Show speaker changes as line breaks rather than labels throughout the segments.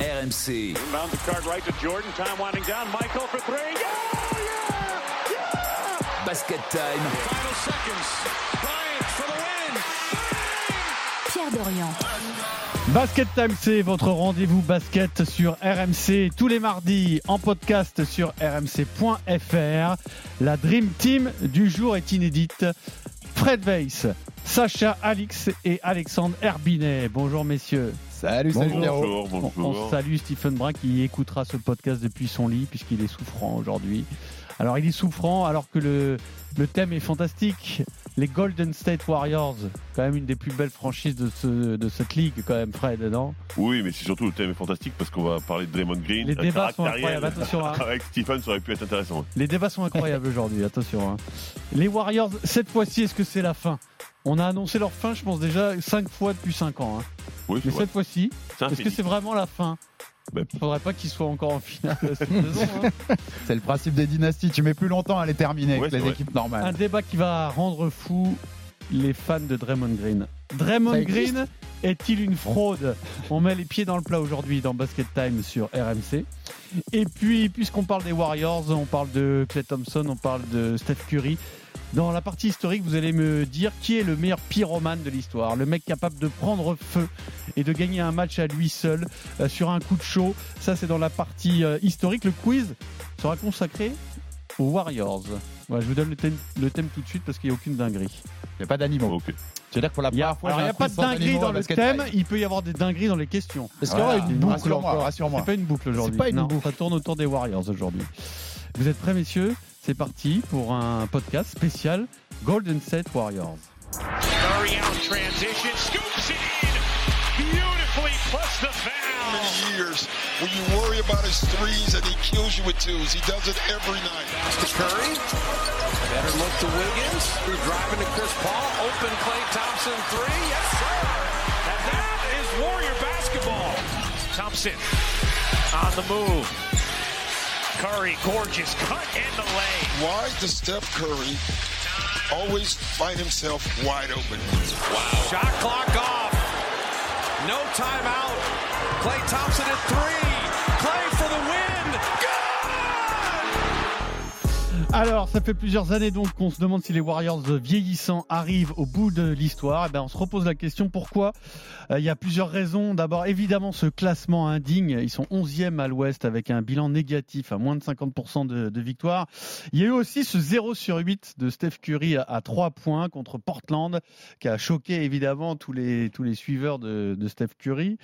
RMC.
Inbound the card right to Jordan. Time winding down. Michael for three. Yeah! Yeah! Yeah!
Basket time.
Final seconds. Bryant for the win.
Pierre Dorian.
Basket Time, c'est votre rendez-vous basket sur RMC tous les mardis en podcast sur rmc.fr. La Dream Team du jour est inédite. Fred Weiss, Sacha Alix et Alexandre Herbinet. Bonjour messieurs.
Salut, salut
Bonjour.
Pierrot.
On, on salue Stephen Brun qui écoutera ce podcast depuis son lit puisqu'il est souffrant aujourd'hui. Alors il est souffrant alors que le, le thème est fantastique. Les Golden State Warriors, quand même une des plus belles franchises de, ce, de cette ligue, quand même, Fred, non?
Oui, mais c'est surtout le thème est fantastique parce qu'on va parler de Draymond Green.
Les
un
débats sont incroyables, attention. hein.
Avec Stephen, ça aurait pu être intéressant.
Les débats sont incroyables aujourd'hui, attention. hein. Les Warriors, cette fois-ci, est-ce que c'est la fin? On a annoncé leur fin, je pense déjà, 5 fois depuis 5 ans. hein.
Oui,
Mais
vrai.
cette fois-ci,
un
est-ce que c'est vraiment la fin?
Ben,
Il faudrait pas qu'ils soient encore en finale cette saison. hein.
C'est le principe des dynasties. Tu mets plus longtemps à les terminer
Ouais, c'est
les
vrai.
équipes
Un
normales.
débat qui va rendre fou les fans de Draymond Green. Draymond Green est-il une fraude? On met les pieds dans le plat aujourd'hui dans Basket Time sur RMC. Et puis, puisqu'on parle des Warriors, on parle de Clay Thompson, on parle de Steph Curry. Dans la partie historique, vous allez me dire qui est le meilleur pyromane de l'histoire, le mec capable de prendre feu et de gagner un match à lui seul euh, sur un coup de chaud. Ça, c'est dans la partie euh, historique. Le quiz sera consacré aux Warriors. Voilà, je vous donne le thème, le thème tout de suite parce qu'il n'y a aucune dinguerie.
Il n'y a pas d'animaux.
Ok.
C'est-à-dire que pour la
Il n'y a,
première fois,
alors, il y
j'ai
a
un
pas
quiz
de dinguerie dans le thème, il peut y avoir des dingueries dans les questions.
Est-ce qu'il y aura une boucle
Rassure-moi,
encore Rassure-moi.
C'est pas une boucle aujourd'hui.
C'est pas une
Non,
boucle.
Ça tourne autour des Warriors aujourd'hui. Vous êtes prêts, messieurs? C'est parti pour un podcast spécial Golden State Warriors.
Curry out transition. Scoops it in. Beautifully plus the foul.
many years when you worry about his threes and he kills you with twos. He does it every night.
to Curry. Better look to Wiggins. Who's driving to Chris Paul. Open Clay Thompson three. Yes, sir.
And that is Warrior basketball. Thompson on the move. Curry, gorgeous cut in the lane.
Why does Steph Curry always find himself wide open?
Shot clock off. No timeout. Clay Thompson at three. Clay for the win.
Alors, ça fait plusieurs années donc qu'on se demande si les Warriors vieillissants arrivent au bout de l'histoire. Eh ben, on se repose la question pourquoi? Euh, Il y a plusieurs raisons. D'abord, évidemment, ce classement indigne. Ils sont 11e à l'Ouest avec un bilan négatif à moins de 50% de, de victoires. Il y a eu aussi ce 0 sur 8 de Steph Curry à, à 3 points contre Portland qui a choqué évidemment tous les, tous les suiveurs de, Steph Curry.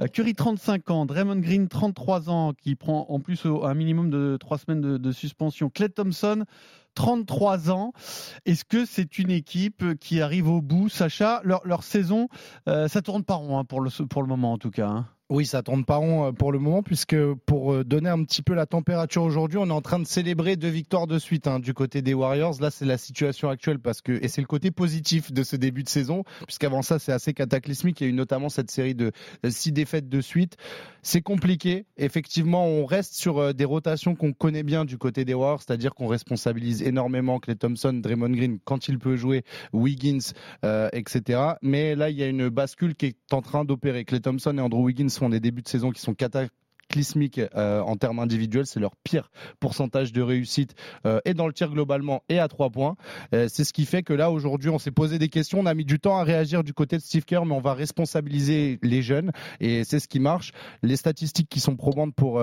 Euh, Curry 35 ans, Draymond Green 33 ans qui prend en plus un minimum de 3 semaines de, de suspension. Clay Thompson 33 ans. Est-ce que c'est une équipe qui arrive au bout, Sacha? Leur, saison, euh, ça tourne pas rond hein, pour, le, pour le moment en tout cas. hein.
Oui, ça tourne pas rond euh, pour le moment, puisque pour euh, donner un petit peu la température aujourd'hui, on est en train de célébrer deux victoires de suite hein, du côté des Warriors. Là, c'est la situation actuelle parce que et c'est le côté positif de ce début de saison, puisqu'avant ça, c'est assez cataclysmique. Il y a eu notamment cette série de euh, six défaites de suite. C'est compliqué. Effectivement, on reste sur des rotations qu'on connaît bien du côté des Warriors, c'est-à-dire qu'on responsabilise énormément Clay Thompson, Draymond Green quand il peut jouer, Wiggins, etc. Mais là, il y a une bascule qui est en train d'opérer. Clay Thompson et Andrew Wiggins font des débuts de saison qui sont cataclysmiques euh, en termes individuels. C'est leur pire pourcentage de réussite euh, et dans le tir globalement et à trois points. Euh, c'est ce qui fait que là, aujourd'hui, on s'est posé des questions. On a mis du temps à réagir du côté de Steve Kerr, mais on va responsabiliser les jeunes et c'est ce qui marche. Les statistiques qui sont probantes pour,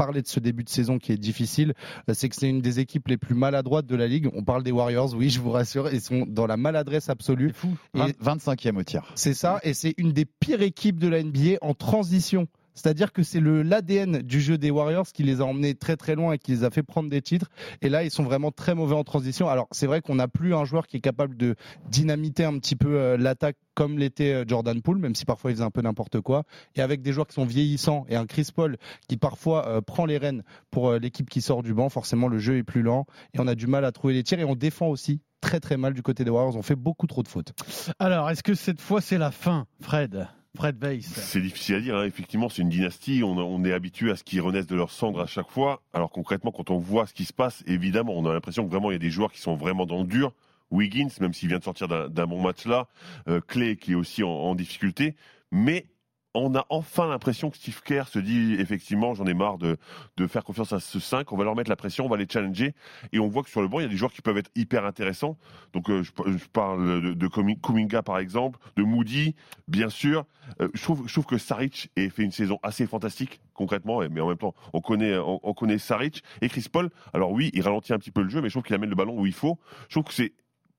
parler de ce début de saison qui est difficile, euh, c'est que c'est une des équipes les plus maladroites de la ligue. On parle des Warriors, oui, je vous rassure, ils sont dans la maladresse absolue.
Fou.
Et
25e au tir.
c'est ça, et c'est une des pires équipes de la NBA en transition. C'est-à-dire que c'est l'ADN du jeu des Warriors qui les a emmenés très très loin et qui les a fait prendre des titres. Et là, ils sont vraiment très mauvais en transition. Alors c'est vrai qu'on n'a plus un joueur qui est capable de dynamiter un petit peu euh, l'attaque comme l'était euh, Jordan Poole, même si parfois il faisait un peu n'importe quoi. Et avec des joueurs qui sont vieillissants et un Chris Paul qui parfois euh, prend les rênes pour l'équipe qui sort du banc, forcément le jeu est plus lent et on a du mal à trouver les tirs et on défend aussi très très mal du côté des Warriors. On fait beaucoup trop de fautes.
Alors, est-ce que cette fois c'est la fin, Fred? Fred
C'est difficile à dire. hein. Effectivement, c'est une dynastie. On, est habitué à ce qu'ils renaissent de leur cendre à chaque fois. Alors concrètement, quand on voit ce qui se passe, évidemment, on a l'impression que vraiment il y a des joueurs qui sont vraiment dans le dur. Wiggins, même s'il vient de sortir d'un d'un bon match là, euh, Clay qui est aussi en, en difficulté. Mais on a enfin l'impression que Steve Kerr se dit effectivement j'en ai marre de, de faire confiance à ce 5, on va leur mettre la pression, on va les challenger et on voit que sur le banc il y a des joueurs qui peuvent être hyper intéressants. Donc euh, je, parle de, de Kumi- Kuminga par exemple, de Moody bien sûr. Euh, je trouve que Saric a fait une saison assez fantastique concrètement, mais en même temps on connaît on, on connaît Saric et Chris Paul. Alors oui il ralentit un petit peu le jeu, mais je trouve qu'il amène le ballon où il faut. Je trouve que c'est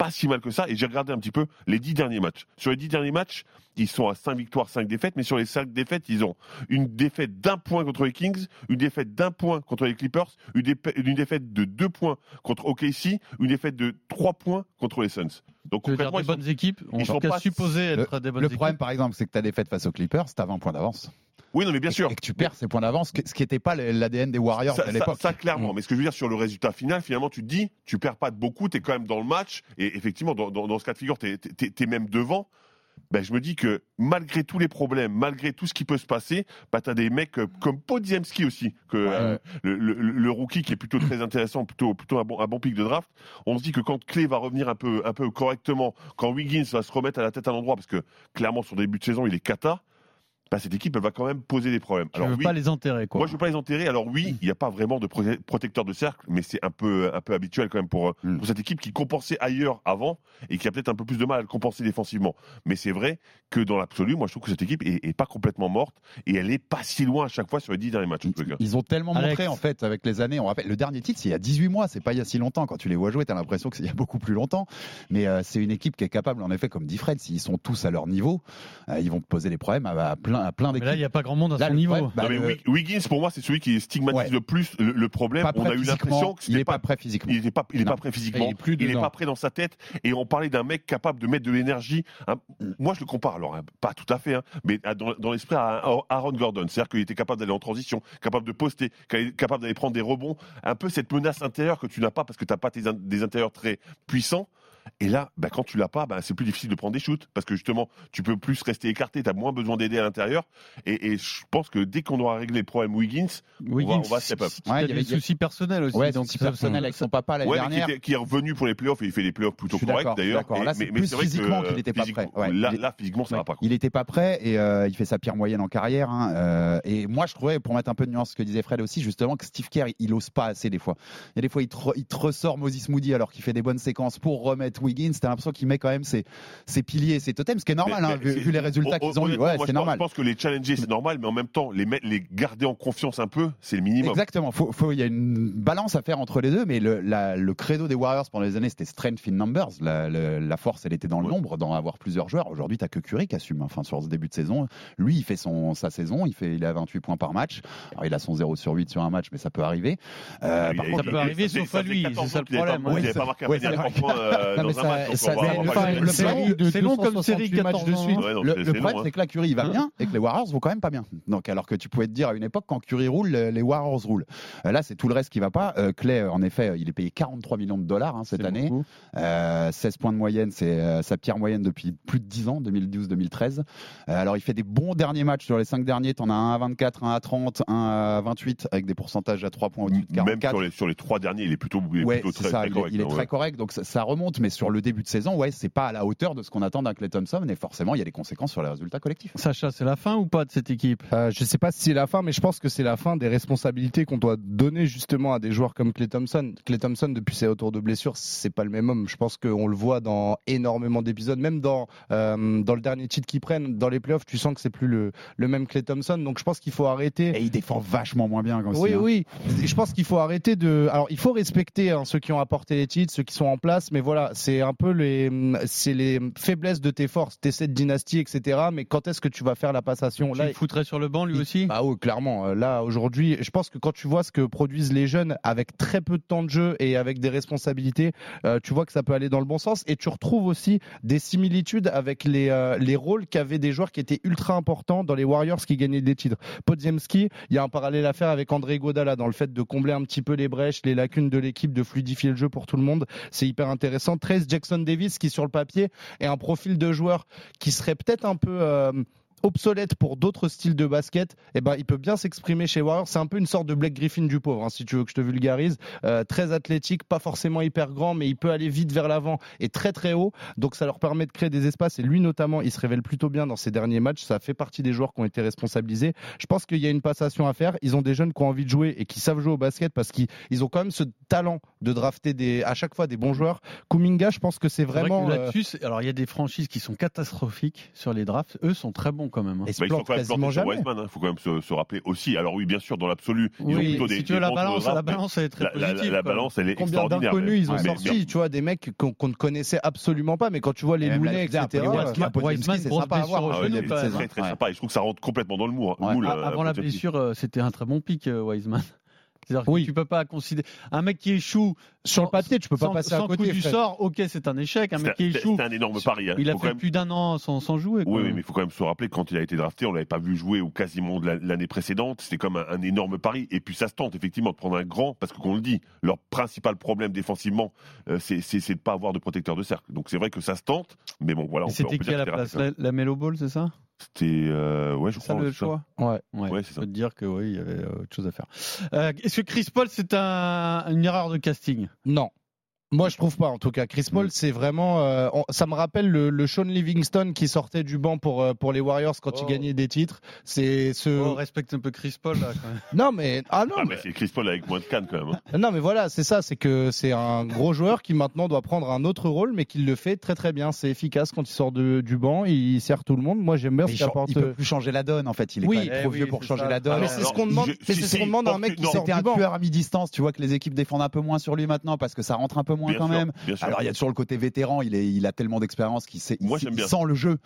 pas si mal que ça. Et j'ai regardé un petit peu les dix derniers matchs. Sur les dix derniers matchs, ils sont à 5 victoires, 5 défaites, mais sur les 5 défaites, ils ont une défaite d'un point contre les Kings, une défaite d'un point contre les Clippers, une, dépa- une défaite de 2 points contre OKC, une défaite de 3 points contre les Suns. Donc concrètement,
des
ils sont-
bonnes équipes? En
ils sont pas-
supposé être des bonnes
Le
équipes.
problème, par exemple, c'est que ta défaite face aux Clippers, t'as 20 points d'avance.
Oui, non, mais bien
Et-
sûr.
Et que tu perds ces points d'avance, ce qui n'était pas l'ADN des Warriors
Ça,
à
ça-
l'époque.
ça, clairement.
Mm.
Mais ce que je veux dire sur le résultat final, finalement, tu te dis, tu perds pas de beaucoup, tu es quand même dans le match. Et effectivement, dans, dans- dans ce cas de figure, tu es, même devant. Ben, je me dis que malgré tous les problèmes, malgré tout ce qui peut se passer, ben, tu as des mecs euh, comme Podziemski aussi, que, euh, le, le- le rookie qui est plutôt très intéressant, plutôt, plutôt un, bon, un bon pic de draft. On se dit que quand Clay va revenir un peu, un peu correctement, quand Wiggins va se remettre à la tête à l'endroit, parce que clairement, son début de saison, il est cata, ben, cette équipe, elle va quand même poser des problèmes.
Tu veux
oui,
pas les enterrer, quoi.
moi, je veux pas les enterrer. Alors oui, il n'y a pas vraiment de prote- protecteur de cercle, mais c'est un peu, un peu habituel quand même pour, euh,
Mm.
pour cette équipe qui compensait ailleurs avant et qui a peut-être un peu plus de mal à le compenser défensivement. Mais c'est vrai que dans l'absolu, moi, je trouve que cette équipe est, est pas complètement morte et elle est pas si loin à chaque fois sur les dix derniers matchs.
Ils ont tellement
Alex.
montré en fait avec les années. On rappelle le dernier titre, c'est il y a 18 mois, c'est pas il y a si longtemps. Quand tu les vois jouer, t'as l'impression que c'est il y a beaucoup plus longtemps. Mais euh, c'est une équipe qui est capable, en effet, comme dit Fred, s'ils sont tous à leur niveau, euh, ils vont te poser des problèmes à, à plein, à plein
Mais
d'équipes.
là, il n'y a pas grand monde à
Là,
son niveau.
problème, bah,
Non, mais
le-
Wiggins, pour moi, c'est celui qui stigmatise
Ouais.
le plus le, le problème. On a eu l'impression que
il
c'était
est pas
pas
prêt physiquement.
il n'est pas, il est
Non.
pas prêt physiquement.
Et il est plus
il n'est pas prêt dans sa tête. Et on parlait d'un mec capable de mettre de l'énergie. hein. Moi, je le compare, alors hein, pas tout à fait, hein, mais à- dans, dans l'esprit à à Aaron Gordon. C'est-à-dire qu'il était capable d'aller en transition, capable de poster, capable d'aller prendre des rebonds. Un peu cette menace intérieure que tu n'as pas parce que tu n'as pas tes in- des intérieurs très puissants. Et là, bah, quand tu l'as pas, bah, c'est plus difficile de prendre des shoots parce que justement, tu peux plus rester écarté, tu as moins besoin d'aider à l'intérieur. Et, et je pense que dès qu'on aura réglé le problème Wiggins,
Wiggins,
on va step up.
il y a
Ouais, il y
des
avait-
soucis personnels aussi.
Ouais,
donc
donc
ça-
personnel avec son papa l'année
Ouais, mais qui,
dernière.
était- qui est revenu pour les playoffs et il fait des playoffs plutôt corrects d'ailleurs. mais, c'est vrai
physiquement qu'il était pas prêt. Ouais,
là, physiquement, ça
Ouais.
va pas. quoi.
Il n'était pas prêt et euh, il fait sa pire moyenne en carrière. hein, euh, et moi, je trouvais, pour mettre un peu de nuance, ce que disait Fred aussi, justement, que Steve Kerr, il, il ose pas assez des fois. Il y a des fois, il te, re- il te ressort Moses Moody alors qu'il fait des bonnes séquences pour remettre Wiggins. T'as l'impression qu'il met quand même ses, ses piliers, ses totems, ce qui est normal,
Mais-
hein,
mais
vu, les résultats qu'ils ont eu. Ouais, c'est
je
normal.
pense- Je pense que les challenger, c'est normal, mais en même temps, les, les garder en confiance un peu, c'est le minimum.
Exactement. Faut, faut, il y a une balance à faire entre les deux, mais le, la- le credo des Warriors pendant les années, c'était strength in numbers. La, le- la force, elle était dans le
Ouais.
nombre, dans avoir plusieurs joueurs. Aujourd'hui, t'as que Curry qui assume. Enfin, sur ce début de saison, lui, il fait son sa saison, il fait, il est à 28 points par match. Alors, il a son 0 sur 8 sur un match, mais ça peut arriver. Euh, par
a-
contre,
ça peut arriver, sauf à lui,
14
c'est ça le
qu'il avait pas-
problème.
Il n'avait
Ouais,
pas marqué un
ouais,
panier à
c'est
30 points
Non,
dans un match.
c'est long- comme
268
série,
matchs
14
de suite.
Ouais, non,
le, problème,
hein.
c'est que là, Curry, il va bien et que les Warriors vont quand même pas bien. Donc, alors que tu pouvais te dire à une époque, quand Curry roule, les Warriors roulent. Euh, Là, c'est tout le reste qui va pas. Euh, Clay, euh, en effet, il est payé 43 millions de dollars hein, cette année.
beaucoup.
Euh, 16 points de moyenne, c'est euh, sa pire moyenne depuis plus de 10 ans, 2012-2013. Euh, alors, il fait des bons derniers matchs sur les 5 derniers. T'en as un à 24, un à 30, un à 28, avec des pourcentages à 3 points au-dessus de
Même
44.
sur les, sur les trois derniers, il est plutôt, il est
Ouais,
plutôt
c'est
très,
ça,
très
il, est-
correct.
il est
hein,
très correct, donc ça, ça remonte, mais sur le début de saison, ouais, c'est pas à la hauteur de ce qu'on attend d'un Clay Thompson, et forcément, il y a des conséquences sur les résultats collectifs.
Sacha, c'est la fin ou pas de cette équipe?
Euh, je sais pas si c'est la fin, mais je pense que c'est la fin des responsabilités qu'on doit donner justement à des joueurs comme Clay Thompson. Clay Thompson, depuis ses retours de blessure, c'est pas le même homme. Je pense qu'on le voit dans énormément d'épisodes, même dans euh, dans le dernier titre qu'ils prennent, dans les playoffs, tu sens que c'est plus le, le même Clay Thompson. Donc je pense qu'il faut arrêter.
Et il défend vachement moins bien comme
Oui,
hein.
oui. Je pense qu'il faut arrêter de. Alors, il faut respecter hein, ceux qui ont apporté les titres, ceux qui sont en place, mais voilà, c'est un peu les, c'est les faiblesses de tes forces. T'es cette dynastie, etc. Mais quand est-ce que tu vas faire la passation?
Tu
Là,
le foutrais sur le banc lui
il-
aussi?
Bah oui, clairement. Euh, Là, aujourd'hui, je pense que quand tu vois ce que produisent les jeunes avec très peu de temps de jeu et avec des responsabilités, euh, tu vois que ça peut aller dans le bon sens. Et tu retrouves aussi des similitudes avec les, euh, les rôles qu'avaient des joueurs qui étaient ultra importants dans les Warriors qui gagnaient des titres. Podziemski, il y a un parallèle à faire avec André Godala dans le fait de combler un petit peu les brèches, les lacunes de l'équipe, de fluidifier le jeu pour tout le monde. C'est hyper intéressant. Trace Jackson Davis, qui sur le papier est un profil de joueur qui serait peut-être un peu... obsolète pour d'autres styles de basket, eh ben, il peut bien s'exprimer chez Warriors. C'est un peu une sorte de Blake Griffin du pauvre, hein, si tu veux que je te vulgarise. Euh, très athlétique, pas forcément hyper grand, mais il peut aller vite vers l'avant et très très haut. Donc ça leur permet de créer des espaces. Et lui notamment, il se révèle plutôt bien dans ses derniers matchs. Ça fait partie des joueurs qui ont été responsabilisés. Je pense qu'il y a une passation à faire. Ils ont des jeunes qui ont envie de jouer et qui savent jouer au basket parce qu'ils ils ont quand même ce talent de drafter des, à chaque fois des bons joueurs. Kuminga, je pense que c'est
C'est vrai
vraiment. euh,
là-dessus, alors il y a des franchises qui sont catastrophiques sur les drafts. Eux sont très bons quand même. hein.
Bah, ils sont quand même
quasiment
plantés sur
jamais.
Wiseman, il faut quand même se, se rappeler aussi. Alors oui, bien sûr, dans l'absolu, ils ont
Oui,
plutôt
si
des,
tu veux
des
la balance, la elle est très
la,
positive.
balance, elle est
Combien
extraordinaire.
d'inconnus ils ont sorti,
mais-
tu vois, des mecs qu'on ne connaissait absolument pas, mais quand tu vois les
même
Looney, etc.
Wiseman,
euh,
c'est sympa à voir.
Ah
hein,
c'est
saison.
très sympa et je trouve que ça rentre complètement dans le moule.
Ah,
euh,
Avant la blessure, euh, c'était un très bon pic, Wiseman. C'est-à-dire que
Oui.
tu peux pas considérer un mec qui échoue
Sur le papier, tu peux pas
sans,
passer à
sans
côté.
coup du
Fred.
sort. Ok, c'est un échec. Un mec qui échoue,
c'était un énorme pari. hein.
il a fait
même-
plus d'un an sans, sans jouer. quoi.
Oui, oui, mais il faut quand même se rappeler que quand il a été drafté, on l'avait pas vu jouer ou quasiment de la- l'année précédente. C'était comme un, un énorme pari. Et puis ça se tente effectivement de prendre un grand, parce que qu'on le dit, leur principal problème défensivement, euh, c'est c'est- c'est de pas avoir de protecteur de cercle. Donc c'est vrai que ça se tente, mais bon, voilà.
C'était qui à la
que
place la, la Melo Ball, c'est ça?
C'était, euh, ouais, je
C'est ça
crois.
le
c'est
choix
Ouais.
Ouais, c'est
Je
ça.
peux te dire que oui, il y avait euh, autre chose à faire. Euh, Est-ce que Chris Paul, c'est un, une erreur de casting?
Non. Moi, je trouve pas. En tout cas, Chris Paul, c'est vraiment. euh, on- ça me rappelle le, le Sean Livingston qui sortait du banc pour euh, pour les Warriors quand
Oh.
il gagnait des titres. C'est ce.
Oh, respecte un peu Chris Paul là. Quand même.
Non, mais ah non,
Ah,
mais,
mais c'est Chris Paul avec moins de cannes quand même. hein.
non, mais voilà, c'est ça. C'est que c'est un gros joueur qui maintenant doit prendre un autre rôle, mais qui le fait très très bien. C'est efficace quand il sort de- du banc. Il sert tout le monde. Moi, j'aime bien ce
il,
qu'il apporte.
il peut plus changer la donne en fait. Il est
Oui.
quand même
Eh
trop
oui,
vieux pour changer
ça.
la donne.
Mais c'est ce qu'on demande.
je-
mais c'est
si,
ce qu'on
si,
demande à un mec qui sort
C'était
du
un
banc.
tueur à mi-distance. Tu vois que les équipes défendent un peu moins sur lui maintenant parce que ça rentre un peu moins
Bien
quand
sûr,
même. Alors il y a toujours le côté vétéran. Il, est, il a tellement d'expérience qu'il sait, il
Moi,
sait- il sent le jeu.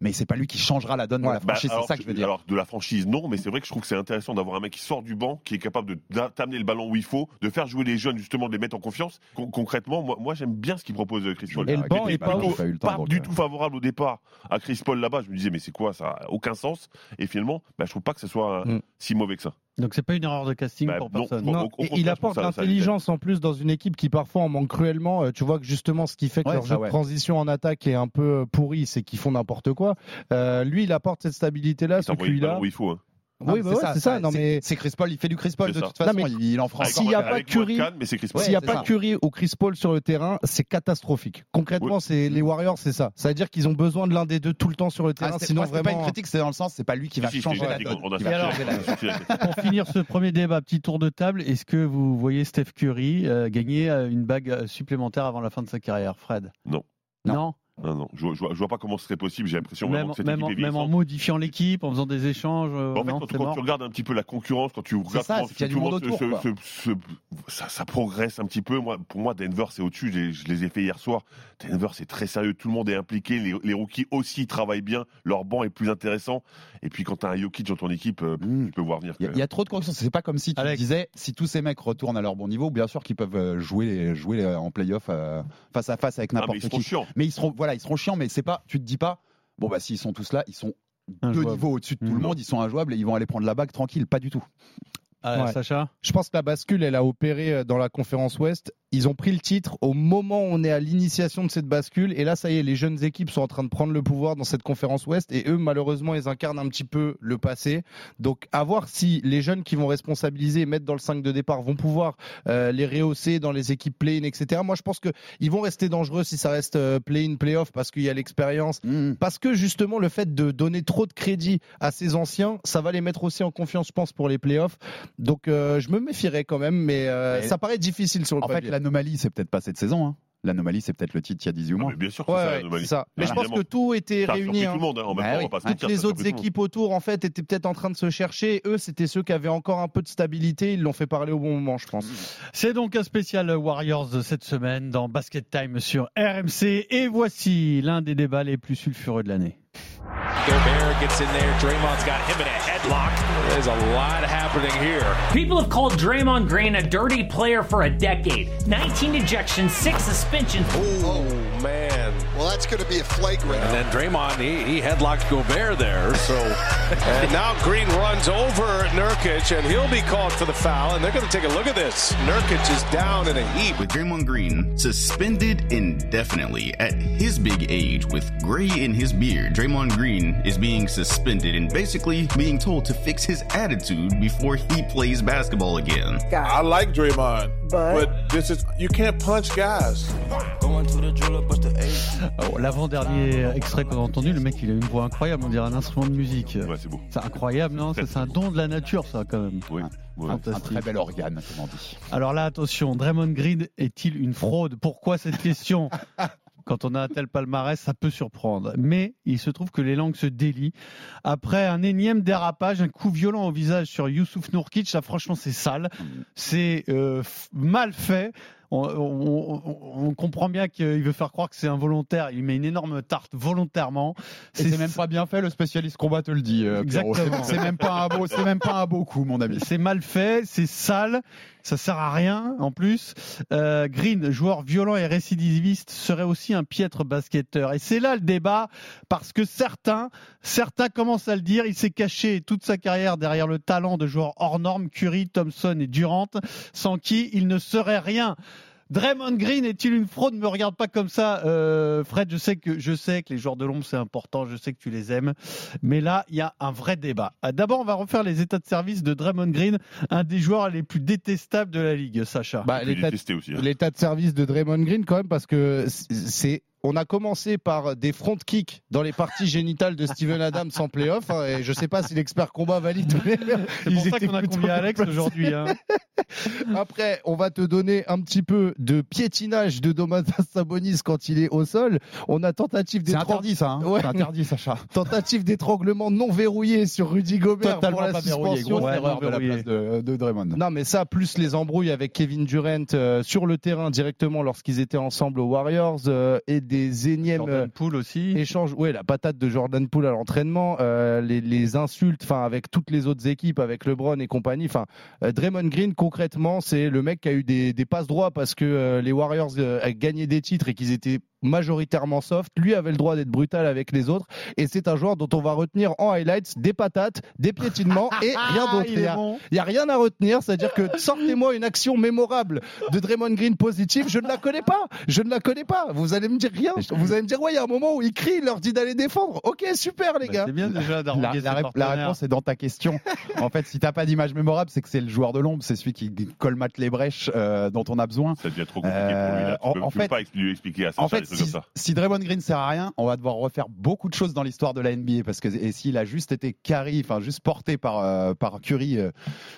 Mais c'est pas lui qui changera la donne de la
Bah,
franchise.
alors,
c'est ça que je veux dire.
Alors de la franchise, non, mais c'est vrai que je trouve que c'est intéressant d'avoir un mec qui sort du banc, qui est capable de t'amener le ballon où il faut, de faire jouer les jeunes justement, de les mettre en confiance. Con- concrètement, moi, moi j'aime bien ce qu'il propose euh, Chris Paul.
Et le banc
était
est pas
plutôt
ouf.
Pas eu le temps,
pas
donc,
du tout favorable au départ à Chris Paul là-bas. Je me disais mais c'est quoi ça? A aucun sens. Et finalement, bah, je trouve pas que ce soit euh,
Mm.
si mauvais que ça.
Donc c'est pas une erreur de casting
Bah,
pour
non,
personne.
Non, et il apporte l'intelligence en plus dans une équipe qui parfois en manque cruellement. Euh, Tu vois que justement ce qui fait que
Ouais,
leur
ça,
jeu
ouais.
de transition en attaque est un peu pourri, c'est qu'ils font n'importe quoi. Euh, lui, il apporte cette stabilité-là,
Il
ce
ballon où il faut. hein.
Oui,
mais
bah ouais, c'est ça. Non, mais
c'est Chris Paul. Il fait du Chris Paul de
ça.
toute façon.
Non, mais
il, en encore.
S'il y a pas Curry-. S'il n'y a pas. Curry ou Chris Paul sur le terrain, c'est catastrophique. Concrètement,
Oui.
c'est les Warriors, c'est ça. Ça veut dire qu'ils ont besoin de l'un des deux tout le temps sur le
Ah,
terrain,
c'était-
sinon
moi, c'était pas une
vraiment.
critique, c'est dans le sens, c'est pas lui qui va
Si,
la donne. changer la donne.
Pour finir ce premier débat, petit tour de table, est-ce que vous voyez Steph Curry euh, gagner euh, une bague euh, supplémentaire avant la fin de sa carrière, Fred?
Non.
Non,
Non, non, je, vois- je vois, je vois pas comment ce serait possible. J'ai l'impression
même,
que
même, en, même en modifiant l'équipe, en faisant des échanges. euh,
En fait,
non,
quand, tu regardes un petit peu la concurrence, quand tu regardes
ça,
tout
monde autour,
ça, ça progresse un petit peu. Moi, pour moi, Denver, c'est au-dessus. Je, les- je les ai fait hier soir. Denver, c'est très sérieux. Tout le monde est impliqué. Les, les rookies aussi travaillent bien. Leur banc est plus intéressant. Et puis, quand tu as un Jokic dans ton équipe, euh,
Mm.
tu peux voir venir.
Il y, a- il y a trop de concurrence. C'est pas comme si tu
Alex.
disais si tous ces mecs retournent à leur bon niveau, bien sûr qu'ils peuvent euh, jouer, jouer en playoff euh, face à face avec
Ah,
n'importe
ils seront
qui.
chiants.
Mais ils seront, voilà, ils seront chiants. Mais c'est pas, tu te dis pas, bon bah s'ils sont tous là, ils sont deux niveaux au-dessus de tout le
Mm.
monde, ils sont injouables et ils vont aller prendre la bague tranquille. Pas du tout.
Ah,
Ouais.
Sacha
Je pense que la bascule, elle a opéré euh, dans la conférence Ouest. Ils ont pris le titre au moment où on est à l'initiation de cette bascule. Et là, ça y est, les jeunes équipes sont en train de prendre le pouvoir dans cette conférence Ouest. Et eux, malheureusement, ils incarnent un petit peu le passé. Donc, à voir si les jeunes qui vont responsabiliser et mettre dans le 5 de départ vont pouvoir euh, les rehausser dans les équipes play-in, etc. Moi, je pense qu'ils vont rester dangereux si ça reste euh, play-in, play-off, parce qu'il y a l'expérience.
Mm.
Parce que justement, le fait de donner trop de crédit à ces anciens, ça va les mettre aussi en confiance, je pense, pour les playoffs. Donc, euh, je me méfierais quand même, mais, euh,
Mais-
ça paraît difficile sur le
En fait,
papier.
l'anomalie, c'est peut-être pas cette saison. hein. L'anomalie, c'est peut-être le titre il y a 18
Ah,
mois.
mais bien sûr que
Ouais,
c'est ça,
ouais,
l'anomalie.
ça. Mais je pense que tout était
Ça
réuni.
tout
hein.
le monde. hein. En même
Bah
temps, on
oui.
va pas se
Toutes
mentir,
les autres
tout
équipes autour, en fait, étaient peut-être en train de se chercher. Eux, c'était ceux qui avaient encore un peu de stabilité. Ils l'ont fait parler au bon moment, je pense.
C'est donc un spécial Warriors de cette semaine dans Basket Time sur RMC. Et voici l'un des débats les plus sulfureux de l'année.
Gobert gets in there. Draymond's got him in a headlock. There's a lot happening here.
People have called Draymond Green a dirty player for a decade. 19 ejections, 6 suspensions.
Oh, man.
Well, that's going to be a flagrant.
And then Draymond, he, he headlocked Gobert there. So, and now Green runs over Nurkic, and he'll be called for the foul. And they're going to take a look at this. Nurkic is down in a heap.
with Draymond Green suspended indefinitely at his big age with gray in his beard. Draymond Green is being suspended and basically being told to fix his attitude before he plays basketball again.
I like Draymond, but, this is you can't punch guys.
Oh, L'avant-dernier extrait qu'on a entendu, le mec il a une voix incroyable, on dirait un instrument de musique.
Ouais, c'est beau.
C'est incroyable, non? C'est un don de la nature, ça, quand même.
Oui. ouais.
Un très bel organe, comme on dit.
Alors là, attention, Draymond Green est-il une fraude? Pourquoi cette question? Quand on a un tel palmarès, ça peut surprendre. Mais il se trouve que les langues se délient. Après un énième dérapage, un coup violent au visage sur Youssouf Nourkic, ça franchement c'est sale. C'est euh, mal fait. On, on- on- on comprend bien qu'il veut faire croire que c'est involontaire. Il met une énorme tarte volontairement.
C'est même pas bien fait, le spécialiste combat te le dit. euh.
Exactement.
C'est même pas un beau, c'est même pas un beau coup, mon ami.
C'est mal fait, c'est sale, ça sert à rien en plus. Euh, Green, joueur violent et récidiviste, serait aussi un piètre basketteur. Et c'est là le débat, parce que certains, certains commencent à le dire. Il s'est caché toute sa carrière derrière le talent de joueurs hors normes, Curry, Thompson et Durant, sans qui il ne serait rien. Draymond Green est-il une fraude? Me regarde pas comme ça, euh, Fred. Je sais que je sais que les joueurs de l'ombre c'est important. Je sais que tu les aimes, mais là il y a un vrai débat. Euh, D'abord, on va refaire les états de service de Draymond Green, un des joueurs les plus détestables de la ligue. Sacha.
Bah,
hein.
l'état de service de Draymond Green quand même parce que c'est on a commencé par des front kicks dans les parties génitales de Steven Adams en playoff hein, et je sais pas si l'expert combat valide
c'est pour ça qu'on a convié Alex aujourd'hui. hein.
Après, on va te donner un petit peu de piétinage de Domantas Sabonis quand il est au sol. On a tentative
C'est
d'étranglement
interdit, ça. hein.
Ouais.
C'est interdit, Sacha.
tentative d'étranglement non verrouillé sur Rudy Gobert
Totalement
pour la
pas verrouillé.
suspension.
Grosse
Ouais,
erreur
non
de la place de, de Draymond.
Non, mais ça, plus les embrouilles avec Kevin Durant euh, sur le terrain directement lorsqu'ils étaient ensemble aux Warriors euh, et des énièmes euh,
Jordan Poole aussi.
échanges. Ouais, la patate de Jordan Poole à l'entraînement, euh, les, les insultes, enfin avec toutes les autres équipes, avec LeBron et compagnie. Enfin, euh, Draymond Green, concrètement, c'est le mec qui a eu des, des passes droits parce que euh, les Warriors euh, gagné des titres et qu'ils étaient majoritairement soft. Lui avait le droit d'être brutal avec les autres. Et c'est un joueur dont on va retenir en highlights des patates, des piétinements et rien
Ah,
d'autre.
il
a-
bon.
n'y a rien à retenir, c'est-à-dire que sortez-moi une action mémorable de Draymond Green positive, je ne la connais pas, je ne la connais pas. Vous allez me dire rien, vous allez me dire ouais, il y a un moment où il crie, il leur dit d'aller défendre. Ok, super les
Bah,
gars.
c'est bien déjà
La, la réponse est dans ta question. en fait, si t'as pas d'image mémorable, c'est que c'est le joueur de l'ombre, c'est celui qui colmate les brèches euh, dont on a besoin.
Ça devient trop compliqué pour lui.
Euh,
Là. Tu
en-
peux,
en
tu peux
fait-
pas lui expliquer à ça,
En fait, si,
comme ça.
si Draymond Green sert à rien, on va devoir refaire beaucoup de choses dans l'histoire de la NBA parce que et s'il a juste été carry, enfin juste porté par euh, par Curry, euh,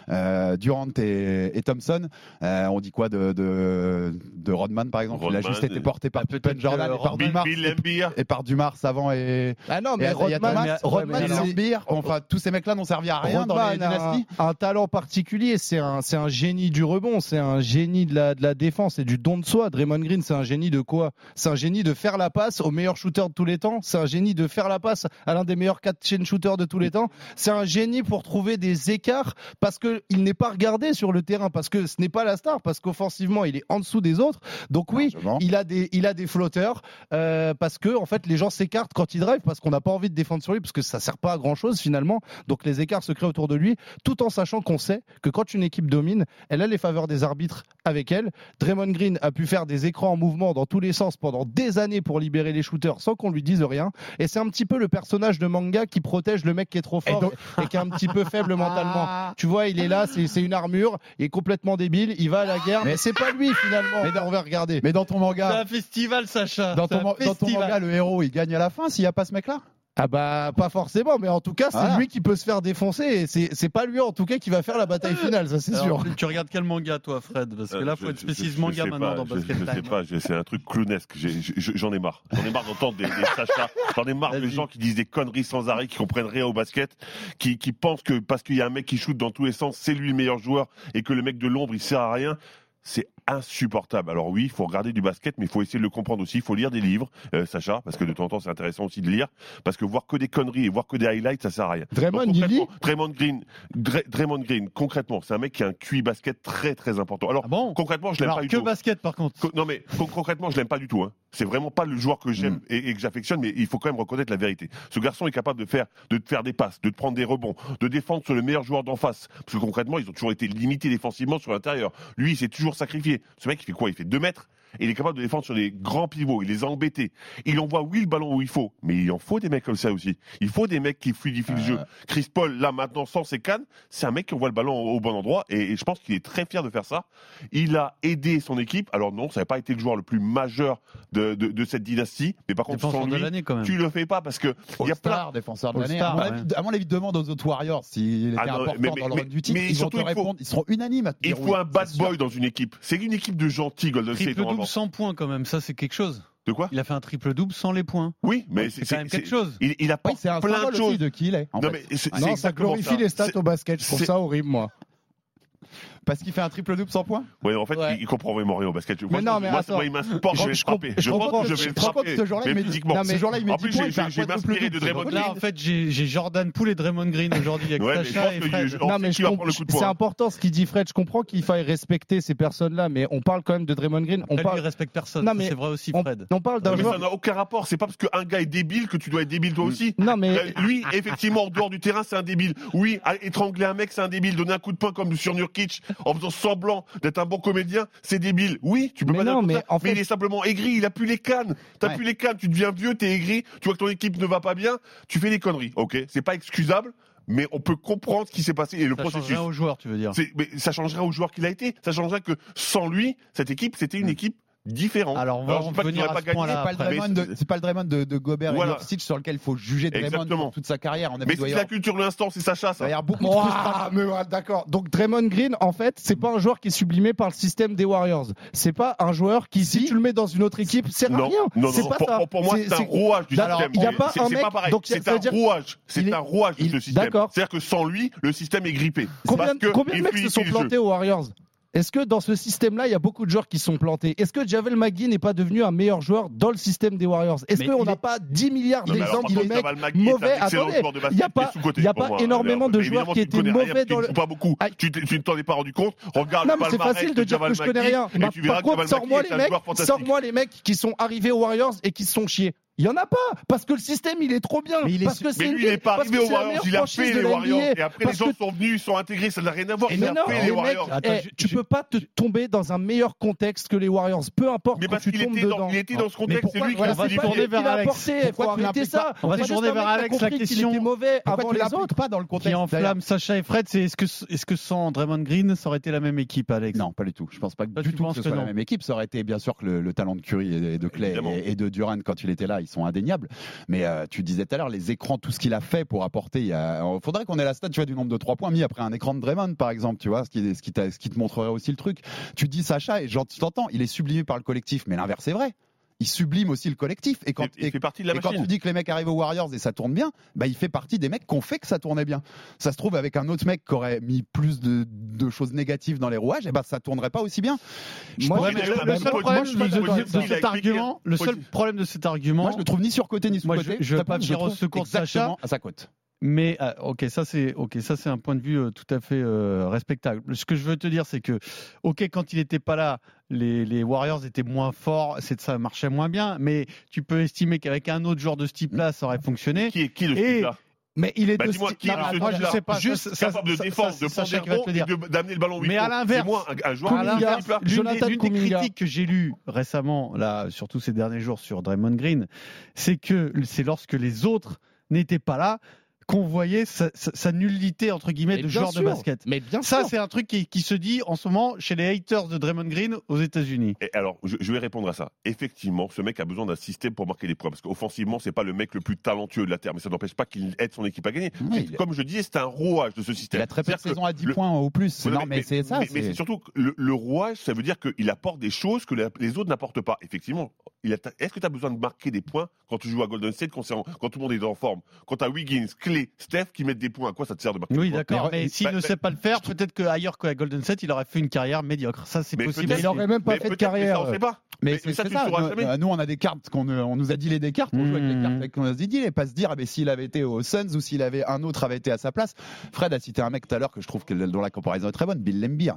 euh, Durant et, et Thompson, euh, on dit quoi de, de de Rodman par exemple? Il a
Rodman,
juste été porté par Pippen Jordan
que
et par
Rodman-
Dumars
Bill
et par Dumars avant et
Ah non,
et
mais
Isaiah
Rodman,
Thomas,
Rodman,
mais
enfin tous ces mecs-là n'ont servi à rien dans les
Rodman a
dynasties.
un, un talent particulier, c'est un, c'est un génie du rebond, c'est un génie de la, de la défense et du don de soi. Draymond Green, c'est un génie de quoi? C'est un génie de faire la passe au meilleur shooter de tous les temps, c'est un génie de faire la passe à l'un des meilleurs catch chain shooters de tous les temps, c'est un génie pour trouver des écarts parce que il n'est pas regardé sur le terrain, parce que ce n'est pas la star, parce qu'offensivement, il est en dessous des autres. Donc oui, il a des, il a des flotteurs euh, parce que en fait les gens s'écartent quand il drive parce qu'on n'a pas envie de défendre sur lui parce que ça sert pas à grand chose finalement. Donc les écarts se créent autour de lui, tout en sachant qu'on sait que quand une équipe domine, elle a les faveurs des arbitres avec elle. Draymond Green a pu faire des écrans en mouvement dans tous les sens pendant des années pour libérer les shooters sans qu'on lui dise rien. Et c'est un petit peu le personnage de manga qui protège le mec qui est trop fort et,
donc-
et qui est un petit peu faible mentalement. Tu vois, il est là, c'est c'est une armure, il est complètement débile, il va à la guerre, mais c'est pas lui finalement. Mais on va regarder.
Mais dans ton
C'est
manga,
un festival, Sacha.
dans
C'est
ton,
un
dans ton manga, le héros il gagne à la fin s'il n'y a pas ce mec-là?
Ah bah pas forcément, mais en tout cas c'est lui qui peut se faire défoncer et c'est c'est pas lui en tout cas qui va faire la bataille finale, ça c'est sûr.
Tu regardes quel manga, toi, Fred? Parce que
Euh,
là,
je-
faut être
je-
spécialiste
je- je
manga
sais
maintenant
pas,
dans
je-
Basket
Je sais pas, c'est un truc clownesque. J'en ai marre. J'en ai marre d'entendre des, des Sacha. J'en ai marre de
Vas-y.
gens qui disent des conneries sans arrêt, qui comprennent rien au basket, qui, qui pensent que parce qu'il y a un mec qui shoot dans tous les sens, c'est lui le meilleur joueur et que le mec de l'ombre il sert à rien. C'est insupportable. Alors oui, il faut regarder du basket, mais il faut essayer de le comprendre aussi. Il faut lire des livres, euh, Sacha, parce que de temps en temps c'est intéressant aussi de lire, parce que voir que des conneries et voir que des highlights, ça sert à rien.
Draymond,
Donc,
il lit
concrètement, Draymond Green, Dra- Draymond Green, concrètement, c'est un mec qui a un QI basket très très important. Alors
Ah bon?
concrètement, je l'aime pas du
que
tout.
basket, par contre.
Co- Non mais con- concrètement, je l'aime pas du tout. Hein. C'est vraiment pas le joueur que j'aime
Mm.
et, et que j'affectionne, mais il faut quand même reconnaître la vérité. Ce garçon est capable de faire, de te faire des passes, de te prendre des rebonds, de défendre sur le meilleur joueur d'en face. Parce que concrètement, ils ont toujours été limités défensivement sur l'intérieur. Lui, il s'est toujours sacrifié. Ce mec, il fait quoi? Il fait 2 mètres il est capable de défendre sur les grands pivots. Il les a embêtés. Il envoie, oui, le ballon où il faut, mais il en faut des mecs comme ça aussi. Il faut des mecs qui fluidifient euh... le jeu. Euh. Chris Paul, là, maintenant, sans ses cannes, c'est un mec qui envoie le ballon au bon endroit et, je pense qu'il est très fier de faire ça. Il a aidé son équipe. Alors non, ça n'a pas été le joueur le plus majeur de, cette dynastie, mais par contre, sans lui, tu le fais pas parce que il y a plein
de défenseurs de l'année. À,
ouais.
à mon avis, demande aux autres Warriors s'il était
ah non,
important
mais, mais, mais,
ils,
surtout,
ils seront unanimes. À
il faut un bad boy dans une équipe. C'est une équipe de gentils, Golden State
double sans points quand même, ça c'est quelque chose.
De quoi?
Il a fait un triple double sans les points.
Oui, mais
c'est quand même quelque chose.
Il, il
a
pas
oui, un
plein de choses
de qui il est.
Non, mais
ça glorifie les stats au basket. Je trouve ça horrible, moi
parce qu'il fait un triple double sans point
Oui, en fait. Il, comprend vraiment rien au basket.
Moi, mais non, mais
moi, il m'insporte, je, je vais le frapper. Je pense que je vais le frapper.
Ce jour-là, il met ce jour-là, il met
En plus, j'ai m'inspiré de Draymond Green.
Là, en fait, j'ai Jordan Poole et Draymond Green aujourd'hui avec Sacha et Fred.
Non, mais c'est important ce qu'il dit Fred. Je comprends qu'il faille respecter ces personnes-là, mais on parle quand même de Draymond Green. On parle.
respecte personne.
Non mais
C'est vrai aussi, Fred.
On parle d'un
joueur. Ça n'a aucun rapport. C'est pas parce qu'un gars est débile que tu dois être débile toi mm. aussi.
Non, mais.
Euh, lui, effectivement, en dehors du terrain, c'est un débile. Oui, étrangler un mec, c'est un débile. Donner un coup de poing comme sur Nurkic en faisant semblant d'être un bon comédien, c'est débile. Oui, tu peux
mais non, mais, en
il est simplement aigri, il a plus les cannes. T'as
ouais.
plus les cannes, tu deviens vieux, t'es aigri, tu vois que ton équipe ne va pas bien, tu fais des conneries. Ok, c'est pas excusable, mais on peut comprendre ce qui s'est passé et le
ça
processus.
Ça changera aux joueurs, tu veux dire.
Mais ça changera au joueur qu'il a été. Ça changera que sans lui, cette équipe, c'était une mm. équipe différent.
Alors, on va
Alors,
revenir à ce point-là.
C'est pas, de... pas le Draymond de, de Gobert
voilà.
et Jokic sur lequel il faut juger Draymond toute sa carrière.
Mais c'est la culture de l'instant, c'est Sacha,
hein.
ça.
Il y a beaucoup de
D'accord. Donc, Draymond Green, en fait, c'est pas un joueur qui est sublimé par le système des Warriors. C'est pas un joueur qui, si, tu le mets dans une autre équipe, sert à rien.
Non, non,
pas
pour,
ça.
pour moi, c'est un rouage du système.
Il n'y a pas un mec.
C'est un rouage. C'est un rouage de ce système. C'est-à-dire que sans lui, le système est grippé.
Combien de mecs se sont plantés aux Warriors? Est-ce que dans ce système-là, il y a beaucoup de joueurs qui sont plantés? Est-ce que Javel McGee n'est pas devenu un meilleur joueur dans le système des Warriors? Est-ce qu'on n'a pas 10 milliards d'exemples de mecs mauvais? il n'y a pas, énormément de joueurs qui étaient mauvais dans le.
Pas beaucoup. Tu ne t'en es pas rendu compte? Regarde
non, mais c'est facile de, dire que je connais rien. Par
bah,
contre, sors-moi sors-moi les mecs qui sont arrivés aux Warriors et qui se sont chiés. Il y en a pas parce que le système il est trop bien.
Mais il est,
parce que c'est
lui, il est pas arrivé aux Warriors, il a fait les Warriors. Et après les gens sont venus, ils sont intégrés, ça n'a rien à voir. Il a fait
les
Warriors.
Eh, tu peux pas te tomber dans un meilleur contexte que les Warriors, peu importe.
Mais parce qu'il était dans, il était dans ce contexte, c'est lui qui
va se
tourné
vers Alex.
Faut arrêter ça.
On va se tourner vers Alex la question.
mauvais avant les autres,
pas dans le contexte. Qui
enflamme Sacha et Fred, c'est est-ce que sans Draymond Green, ça aurait été la même équipe, Alex?
Non, pas du tout. Je pense pas que du tout que ce soit la même équipe. Ça aurait été bien sûr que le talent de Curry et de Clay et de Durant quand il était là, sont indéniables. Mais euh, tu disais tout à l'heure, les écrans, tout ce qu'il a fait pour apporter. Il euh, faudrait qu'on ait la stat tu vois, du nombre de trois points mis après un écran de Draymond, par exemple, tu vois, ce qui, ce ce qui te montrerait aussi le truc. Tu dis Sacha, et je t'entends, il est sublimé par le collectif, mais l'inverse est vrai il sublime aussi le collectif. Et quand, tu dis que les mecs arrivent aux Warriors et ça tourne bien, bah, il fait partie des mecs qui qu'on fait que ça tournait bien. Ça se trouve, avec un autre mec qui aurait mis plus de, choses négatives dans les rouages, et bah, ça tournerait pas aussi bien.
Moi,
le seul problème de cet argument.
Moi, je ne trouve ni sur côté ni
sous
côté.
Je ne vais pas venir au secours de Sacha
à sa côte.
Mais ah, ok, ça c'est ok, ça c'est un point de vue euh, tout à fait euh, respectable. Ce que je veux te dire, c'est que ok, quand il n'était pas là, les, les, Warriors étaient moins forts, ça marchait moins bien. Mais tu peux estimer qu'avec un autre joueur de ce type-là, ça aurait fonctionné.
Qui est qui le type là
mais il est
bah
de moi,
qui
non,
est
moi, je sais pas,
juste
ça,
capable
ça,
de
défendre,
de prendre des rebonds et d'amener le ballon
Mais à l'inverse,
un, un joueur Kuminga,
l'une, des, l'une des, critiques que j'ai lues récemment, là, surtout ces derniers jours sur Draymond Green, c'est que c'est lorsque les autres n'étaient pas là, convoyer sa, sa, nullité entre guillemets de joueur de basket.
Mais bien
ça, c'est un truc qui, se dit en ce moment chez les haters de Draymond Green aux États-Unis.
Alors, je, vais répondre à ça. Effectivement, ce mec a besoin d'un système pour marquer des points parce qu'offensivement, c'est pas le mec le plus talentueux de la terre, mais ça n'empêche pas qu'il aide son équipe à gagner. Comme je disais, c'est un rouage de ce système.
Il a très peu de à 10 points ou plus. Non, mais, c'est ça.
Mais, surtout le, rouage, ça veut dire qu'il apporte des choses que les autres n'apportent pas. Effectivement, est-ce que tu as besoin de marquer des points quand tu joues à Golden State, quand, tout le monde est en forme, quand tu as Wiggins, Clay Steph qui met des points. À quoi ça te sert de marquer
Oui, d'accord.
Mais,
s'il ne sait pas le faire, peut-être qu'ailleurs qu'à Golden State, il aurait fait une carrière médiocre. Ça, c'est possible.
Il n'aurait même pas fait de
carrière. Mais ça, on pas.
Mais,
ça,
Nous, on a des cartes qu'on on nous a dit les des cartes. On joue avec les
mmh.
cartes qu'on a dit. Et pas se dire, ah, mais s'il avait été aux Suns ou s'il avait un autre avait été à sa place. Fred a cité un mec tout à l'heure que je trouve que, dont la comparaison est très bonne, Bill Lembier.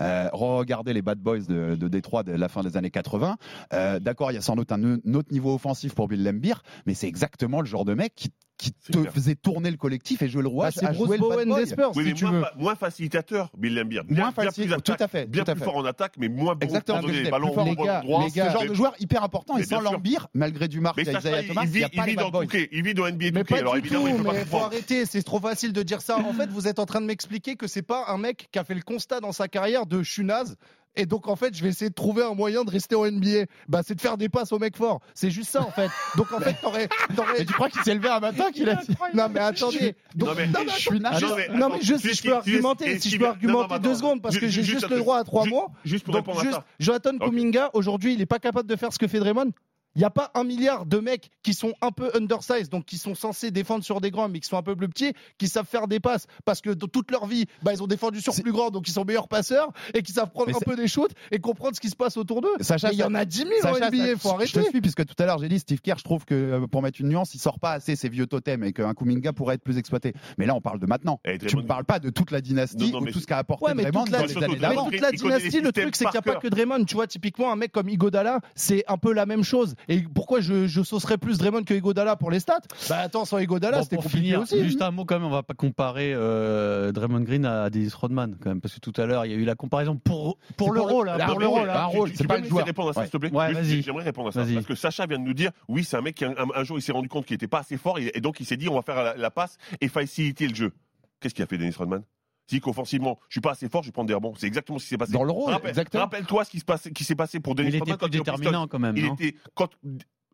Euh, regardez les Bad Boys de, de Détroit de la fin des années 80. Euh, d'accord, il y a sans doute un, autre niveau offensif pour Bill Lembier, mais c'est exactement le genre de mec qui qui te
clair.
faisait tourner le collectif et jouer le roi.
Bah, c'est Bruce Bowen des Spurs,
Oui,
si
mais
tu
moins,
veux.
fa- moins facilitateur, il l'aime bien. Bien,
Moins
bien
facile,
plus
tout à fait,
bien
tout à
plus
fait.
fort en attaque, mais moins bon
Exactement.
pour donner les ballons au
plus
bon
fort.
endroit.
les gars,
Ce genre de joueur hyper important et sans l'ambir, malgré du marque, Isaiah
il,
Thomas,
il
il
vit,
a
il vit dans. Touquet, il vit dans NBA
Mais
Touquet,
pas
alors
du
évidemment,
tout,
il peut pas
mais faut arrêter, c'est trop facile de dire ça. En fait, vous êtes en train de m'expliquer que c'est pas un mec qui a fait le constat dans sa carrière de je suis naze. Et donc en fait, je vais essayer de trouver un moyen de rester en NBA. Bah, c'est de faire des passes au mec fort. C'est juste ça en fait. Donc en fait, t'aurais, t'aurais-
Mais tu crois qu'il s'est levé un matin qu'il a dit
Non mais attendez. Donc,
Non, mais-
non,
je suis Non, mais
non, mais juste si je peux argumenter, si je peux argumenter deux secondes parce que j'ai
juste
le droit à trois mots.
Juste pour répondre à
juste,
ça.
Jonathan. Kuminga aujourd'hui, il est pas capable de faire ce que fait Draymond. Il n'y a pas un milliard de mecs qui sont un peu undersized, donc qui sont censés défendre sur des grands, mais qui sont un peu plus petits, qui savent faire des passes. Parce que dans toute leur vie, bah, ils ont défendu sur plus grand, donc ils sont meilleurs passeurs, et qui savent prendre
Mais
un peu des shoots et comprendre ce qui se passe autour d'eux.
Sacha,
il y en a 10 000 en
Sacha,
NBA,
ça-
faut
Je
arrêter.
te suis, puisque tout à l'heure j'ai dit Steve Kerr, je trouve que euh, pour mettre une nuance, il sort pas assez ses vieux totems et qu'un Kuminga pourrait être plus exploité. Mais là, on parle de maintenant.
Et
Tu ne parles pas de toute la dynastie
Non, non,
ou tout ce qu'a apporté
Ouais, mais
Draymond
toute la,
dans les
surtout
années
Draymond,
d'avant.
toute la dynastie, le truc, c'est qu'il n'y a pas que. Draymond. Tu vois, typiquement, un mec comme Igodala, c'est un peu la même chose. Et pourquoi je, je saucerais plus Draymond que Igodala pour les stats? Bah attends, sans Igodala,
Bon,
c'était
pour
compliqué
finir,
aussi.
juste un mot quand même, on va pas comparer euh, Draymond Green à Dennis Rodman quand même, parce que tout à l'heure il y a eu la comparaison pour pour le rôle, hein,
là,
pour le
rôle,
hein.
un rôle,
Tu-
c'est pas le joueur.
répondre à ça, s'il te plaît. J'aimerais répondre à ça. Parce que Sacha vient de nous dire, oui, c'est un mec qui, un, un jour, il s'est rendu compte qu'il n'était pas assez fort, et, et donc il s'est dit, on va faire la, la passe et faciliter le jeu. Qu'est-ce qu'il a fait, Dennis Rodman? Dit qu'offensivement, je suis pas assez fort, je vais prendre des rebonds. C'est exactement ce qui s'est passé.
Dans le rôle, exactement.
Rappelle-toi ce qui s'est passé pour
Mais
Dennis
il était plus
quand
déterminant quand même,
Il
non?
était quand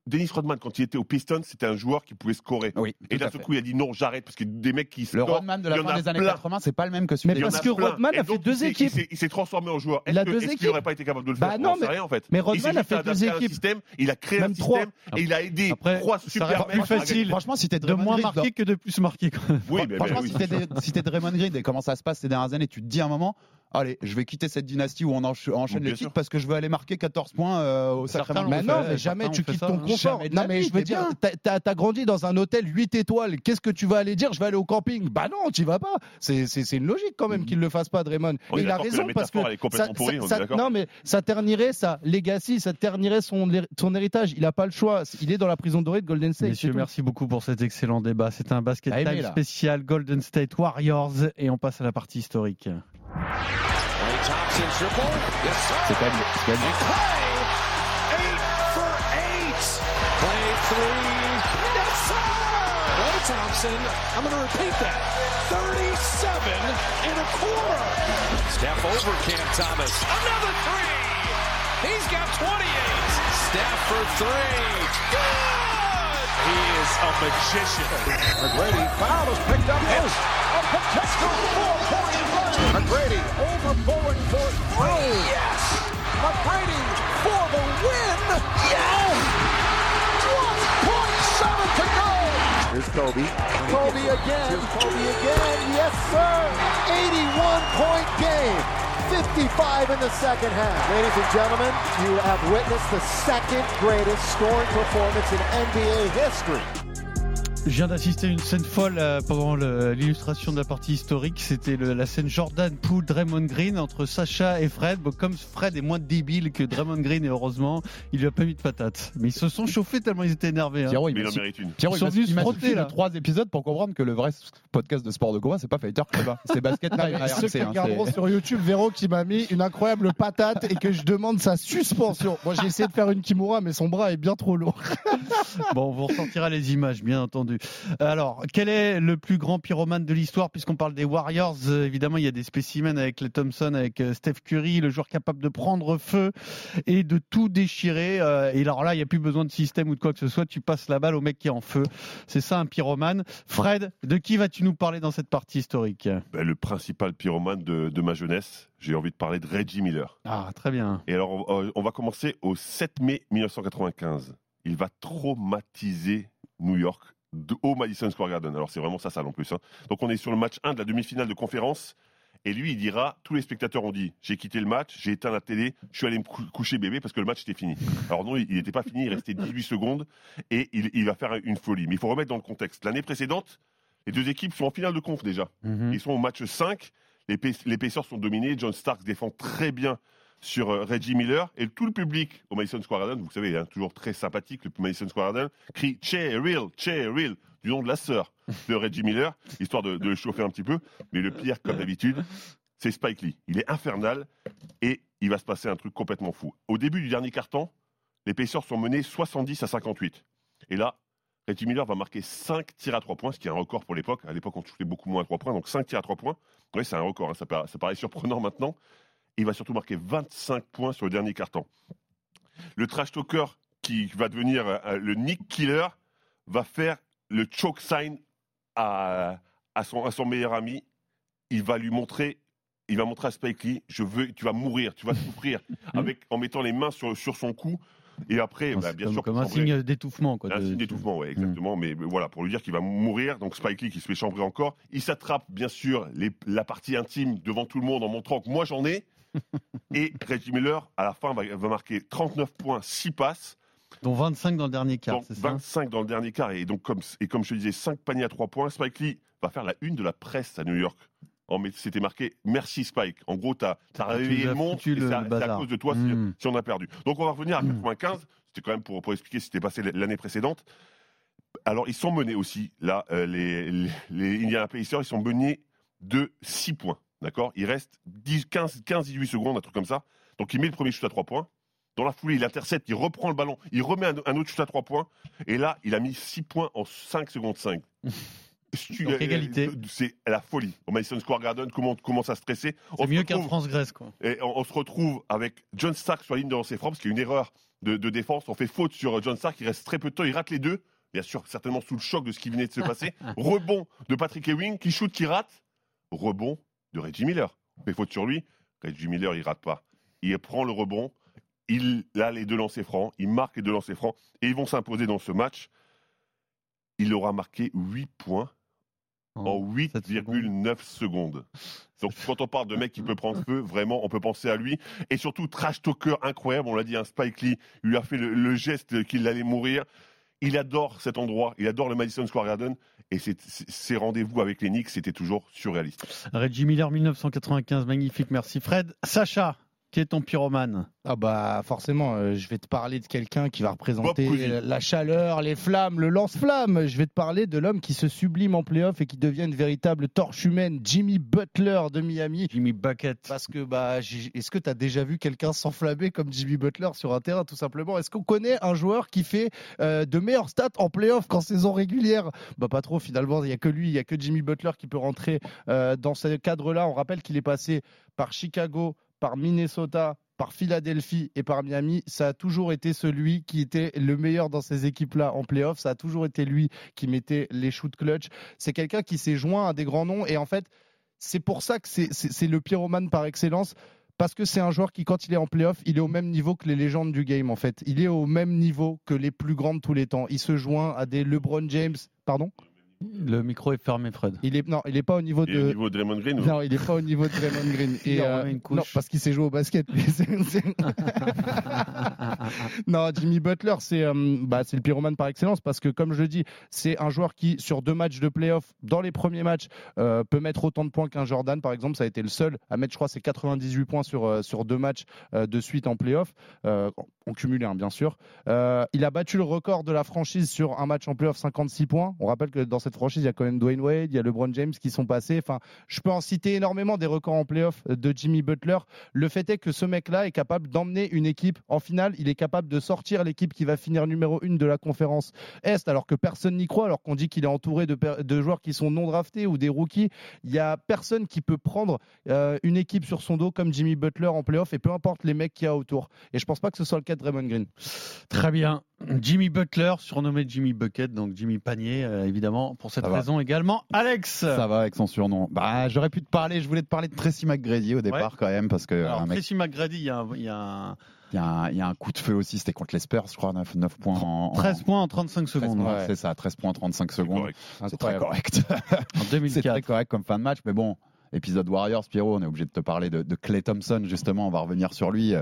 Dennis Rodman, quand il était au Pistons, c'était un joueur qui pouvait scorer.
Oui,
Et d'un seul coup, il a dit non, j'arrête parce que des mecs qui
Le
scorent,
Rodman de la
il y en
fin
a
des années
plein.
80, c'est pas le même que celui
Mais parce
a
que. Rodman a fait deux équipes.
Il s'est transformé en joueur.
Il
Est-ce qu'il
équipes.
n'aurait pas été capable de le
Bah
faire
non,
On sait
mais-
rien en fait.
mais
Il
Rodman a fait
adapté
deux équipes.
système, il a créé
Même
un
trois.
système et il a aidé
Après,
trois
ça
super mecs
plus facile.
Franchement, si t'es
de moins marqué que de plus marqué.
Oui, mais
Franchement, si t'es des- si t'es Draymond Green et comment ça se passe ces dernières années, tu te dis à un moment, allez, je vais quitter cette dynastie où on encha- enchaîne
Bien
les
sûr.
titres parce que je veux aller marquer 14 points euh, au Sacramento.
Mais non, mais jamais tu quittes
ça,
ton
hein.
Confort. Non, mais
vie,
je veux dire, t'as- grandi dans un hôtel 8 étoiles. Qu'est-ce que tu vas aller dire? Je vais aller au camping. Bah non, tu vas pas. C'est c'est- c'est une logique quand même qu'il le fasse pas, Draymond. Il a
que
raison parce que
métaphore, elle est complètement
ça-
pourrie,
ça-
on est
ça-
d'accord
non, mais ça ternirait sa legacy, ça ternirait son, son héritage. Il a pas le choix. Il est dans la prison dorée de Golden State.
Messieurs, merci beaucoup pour cet excellent débat. C'est un basket
aimé,
time
là.
spécial Golden State Warriors et on passe à la partie historique.
C'est quand même,
three. Yes, sir. Clay Thompson. I'm going to repeat that. 37 and a quarter. Steph over Cam Thomas. Another three. He's got 28. Steph for three. Good. He is a magician. McGrady foul is picked up. Yes. A potential four-point run. McGrady overflowing for three. Yes. McGrady for the win. Yes. 1.7 to go. Here's Kobe. Kobe again. Kobe again. Yes, sir. 81 point game. 55 in the second half. Ladies and gentlemen, you have witnessed the second greatest scoring performance in NBA history.
Je viens d'assister à une scène folle euh, pendant l'illustration de la partie historique. C'était la scène Jordan Poole Draymond Green entre Sacha et Fred. Bon, comme Fred est moins débile que Draymond Green et heureusement, il lui a pas mis de patate. Mais ils se sont chauffés tellement ils étaient énervés. hein.
Pierrot, il
Mais il en mérite une.
Pierrot,
Ils
il
sont venus se frotter, là.
trois épisodes pour comprendre que le vrai podcast de sport de combat, c'est pas Fighter Club, c'est Basket
mais
à
ceux qui regarderont sur YouTube verront qu'il m'a mis une incroyable patate et que je demande sa suspension. Moi, j'ai essayé de faire une Kimura, mais son bras est bien trop lourd.
Bon, on vous ressortira les images, bien entendu. Alors, quel est le plus grand pyromane de l'histoire Puisqu'on parle des Warriors, euh, évidemment, il y a des spécimens avec les Thompson, avec euh, Steph Curry, le joueur capable de prendre feu et de tout déchirer. Euh, Et alors là, il n'y a plus besoin de système ou de quoi que ce soit. Tu passes la balle au mec qui est en feu. C'est ça un pyromane. Fred, de qui vas-tu nous parler dans cette partie historique?
Ben, le principal pyromane de, de ma jeunesse, j'ai envie de parler de Reggie Miller.
Ah, très bien.
Et alors, on va commencer au 7 mai 1995. Il va traumatiser New York de, au Madison Square Garden. Alors, c'est vraiment ça, ça en plus. hein. Donc, on est sur le match 1 de la demi-finale de conférence. Et lui, il dira tous les spectateurs ont dit j'ai quitté le match, j'ai éteint la télé, je suis allé me cou- coucher bébé parce que le match était fini. Alors, non, il n'était pas fini, il restait 18 secondes et il, il va faire une folie. Mais il faut remettre dans le contexte. L'année précédente, les deux équipes sont en finale de conf déjà.
Mhm.
Ils sont au match 5. Les, Pac- les Pacers sont dominés. John Starks défend très bien sur euh, Reggie Miller. Et tout le public au Madison Square Garden, vous savez, hein, toujours très sympathique, le Madison Square Garden, crie Cheryl, Cheryl. du nom de la sœur de Reggie Miller, histoire de, le chauffer un petit peu. Mais le pire, comme d'habitude, c'est Spike Lee. Il est infernal et il va se passer un truc complètement fou. Au début du dernier quart-temps, les Pacers sont menés 70 à 58. Et là, Reggie Miller va marquer 5 tirs à 3 points, ce qui est un record pour l'époque. À l'époque, on touchait beaucoup moins à 3 points, donc 5 tirs à 3 points. Oui, c'est un record, hein, ça paraît surprenant maintenant. Il va surtout marquer 25 points sur le dernier quart-temps. Le trash talker qui va devenir euh, le Nick Killer va faire le choke sign à, à son, à son meilleur ami. Il va lui montrer, il va montrer à Spike Lee, je veux, tu vas mourir, tu vas souffrir, avec, en mettant les mains sur, sur son cou. Et après, bah, bien
comme,
sûr,
comme un signe d'étouffement. quoi,
un
de-
signe d'étouffement, oui, exactement. Mais voilà, pour lui dire qu'il va mourir. Donc Spike Lee qui se fait chambrer encore. Il s'attrape, bien sûr, les- la partie intime devant tout le monde en montrant que moi j'en ai. Et Reggie Miller, à la fin, va, va marquer 39 points, 6 passes.
Dont 25 dans le dernier quart,
Donc
c'est ça
25 dans le dernier quart. Et, donc, comme, et comme je te disais, 5 paniers à 3 points. Spike Lee va faire la une de la presse à New York. C'était marqué Merci Spike. En gros, tu as, réveillé le monde. C'est à, cause de toi si-
Mm.
si, on a perdu. Donc, on va revenir à 95. C'était quand même pour, pour expliquer ce qui s'était passé l'année précédente. Alors, ils sont menés aussi. Là, euh, les, les, les Indiana Pacers, ils sont menés de 6 points. D'accord? Il reste 10, 15, 15, 18 secondes, un truc comme ça. Donc, il met le premier shoot à 3 points. Dans la foulée, il intercepte, il reprend le ballon, il remet un, un autre shoot à 3 points. Et là, il a mis 6 points en 5 secondes 5. Tu-
Donc,
euh,
égalité.
C'est la folie. Au Madison Square Garden, comment on commence à stresser.
C'est mieux qu'un France-Grèce. quoi.
et on, on se retrouve avec John Stark sur la ligne de lancer franc, parce qu'il y a une erreur de, de défense. On fait faute sur euh, John Stark, il reste très peu de temps, il rate les deux. Bien sûr, certainement sous le choc de ce qui venait de se passer. Rebond de Patrick Ewing, qui shoot, qui rate. Rebond de Reggie Miller. On fait faute sur lui. Reggie Miller, il rate pas. Il prend le rebond. Il a les deux lancers francs. Il marque les deux lancers francs. Et ils vont s'imposer dans ce match. Il aura marqué 8 points en
En
8,9 secondes. Donc quand on parle de mec qui peut prendre feu, vraiment, on peut penser à lui. Et surtout, trash talker incroyable, on l'a dit, un Spike Lee lui a fait le, le geste qu'il allait mourir. Il adore cet endroit, il adore le Madison Square Garden. Et ses rendez-vous avec les Knicks, c'était toujours surréaliste.
Reggie Miller 1995, magnifique, merci Fred. Sacha, qui est ton pyromane?
Ah bah forcément, euh, je vais te parler de quelqu'un qui va représenter la chaleur, les flammes, le lance-flamme. Je vais te parler de l'homme qui se sublime en playoff et qui devient une véritable torche humaine, Jimmy Butler de Miami.
Jimmy Bucket.
Parce que bah, est-ce que tu as déjà vu quelqu'un s'enflammer comme Jimmy Butler sur un terrain tout simplement? Est-ce qu'on connaît un joueur qui fait euh, de meilleures stats en playoff qu'en saison régulière? Bah pas trop finalement, il y a que lui, il y a que Jimmy Butler qui peut rentrer euh, dans ce cadre-là. On rappelle qu'il est passé par Chicago, par Minnesota, par Philadelphie et par Miami, ça a toujours été celui qui était le meilleur dans ces équipes-là en playoff. Ça a toujours été lui qui mettait les shoots clutch. C'est quelqu'un qui s'est joint à des grands noms et en fait, c'est pour ça que c'est- le pyromane par excellence. Parce que c'est un joueur qui, quand il est en playoff, il est au même niveau que les légendes du game, en fait. Il est au même niveau que les plus grands de tous les temps. Il se joint à des LeBron James. Pardon?
Le micro est fermé, Fred.
il est, Non, il n'est pas au niveau
Et au
de.
niveau de Draymond Green, ou-
Non, il n'est pas au niveau de Draymond Green.
Il
Et, euh,
remet une couche.
non, parce qu'il s'est joué au basket. non, Jimmy Butler, c'est euh, bah, c'est le pyromane par excellence parce que, comme je le dis, c'est un joueur qui, sur deux matchs de playoff, dans les premiers matchs, euh, peut mettre autant de points qu'un Jordan, par exemple. Ça a été le seul à mettre, je crois, c'est 98 points sur, euh, sur deux matchs euh, de suite en playoff, euh, en cumulé, hein, bien sûr. Euh, il a battu le record de la franchise sur un match en playoff, 56 points. On rappelle que dans cette franchise, il y a quand même Dwayne Wade, il y a LeBron James qui sont passés. Enfin, je peux en citer énormément des records en playoff de Jimmy Butler. Le fait est que ce mec-là est capable d'emmener une équipe en finale. Il est capable de sortir l'équipe qui va finir numéro une de la conférence Est, alors que personne n'y croit, alors qu'on dit qu'il est entouré de, joueurs qui sont non draftés ou des rookies. Il y a personne qui peut prendre euh, une équipe sur son dos comme Jimmy Butler en playoff et peu importe les mecs qu'il y a autour. Et je pense pas que ce soit le cas de Draymond Green.
Très bien. Jimmy Butler, surnommé Jimmy Bucket, donc Jimmy Panier, euh, évidemment, pour cette
Ça va.
raison également. Alex
Ça va avec son surnom. Bah, j'aurais pu te parler, je voulais te parler de Tracy McGrady au départ quand même, parce que
Alors,
un mec,
Tracy McGrady, il y a, un- il y a un
il y, a un- il y a un coup de feu aussi, c'était contre les Spurs, je crois, 9, 9 points en. en-
13 points en 35
13
secondes
ouais.
C'est ça, 13 points en 35
c'est
secondes. C'est très correct.
en
C'est très
2004.
correct comme fin de match, mais bon. Épisode Warriors, Pierrot, on est obligé de te parler de, Clay Thompson, justement, on va revenir sur lui.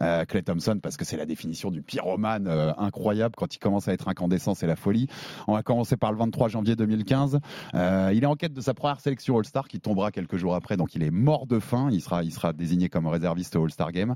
Euh, Clay Thompson, parce que c'est la définition du pyromane euh, incroyable. Quand il commence à être incandescent, c'est la folie. On va commencer par le 23 janvier 2015. Euh, il est en quête de sa première sélection All-Star qui tombera quelques jours après, donc il est mort de faim. Il sera, désigné comme réserviste All-Star Game.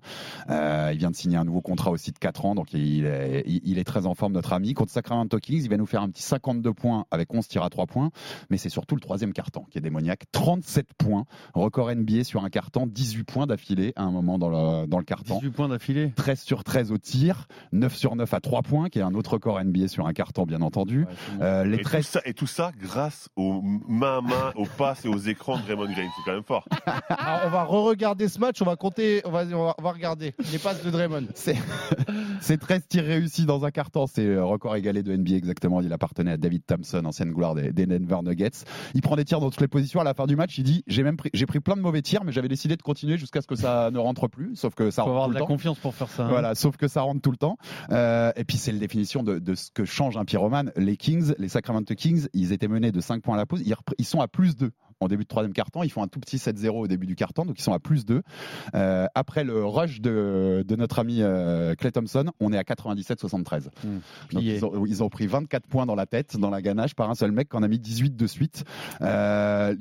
Euh, il vient de signer un nouveau contrat aussi de 4 ans, donc il est, il, il est très en forme, notre ami. Contre Sacramento Kings, il va nous faire un petit 52 points avec 11 tirs à 3 points, mais c'est surtout le troisième carton qui est démoniaque. 37 points, record NBA sur un carton, 18 points d'affilée à un moment dans le, dans le carton.
18 points d'affilée.
13 sur 13 au tir, 9 sur 9 à 3 points, qui est un autre record NBA sur un carton, bien entendu. Euh, les
et,
13
tout ça, et tout ça grâce aux main à main, aux passes et aux écrans de Raymond Green. C'est quand même fort.
Alors, on va re-regarder ce match, on va compter, on va, on va, regarder les passes de Draymond.
C'est c'est 13 tirs réussis dans un carton, c'est le record égalé de NBA exactement. Il appartenait à David Thompson, ancienne gloire des, des Denver Nuggets. Il prend des tirs dans toutes les positions. À la fin du match, il dit j'ai même pris, j'ai pris plein de mauvais tirs, mais j'avais décidé de continuer jusqu'à ce que ça ne rentre plus. Sauf que ça
Faut
rentre
avoir
tout
de
le
la
temps.
confiance pour faire ça. hein.
Voilà, sauf que ça rentre tout le temps. Euh, et puis c'est la définition de, de ce que change un pyromane. Les Kings, les Sacramento Kings, ils étaient menés de 5 points à la pause. Ils, repr- ils sont à plus 2 en début de troisième carton. Ils font un tout petit 7-0 au début du carton, donc ils sont à plus 2. Euh, après le rush de, de notre ami euh, Clay Thompson, on est à 97-73. Donc
Plié.
ils ont, ils ont pris 24 points dans la tête, dans la ganache, par un seul mec qu'on a mis 18 de suite. Euh,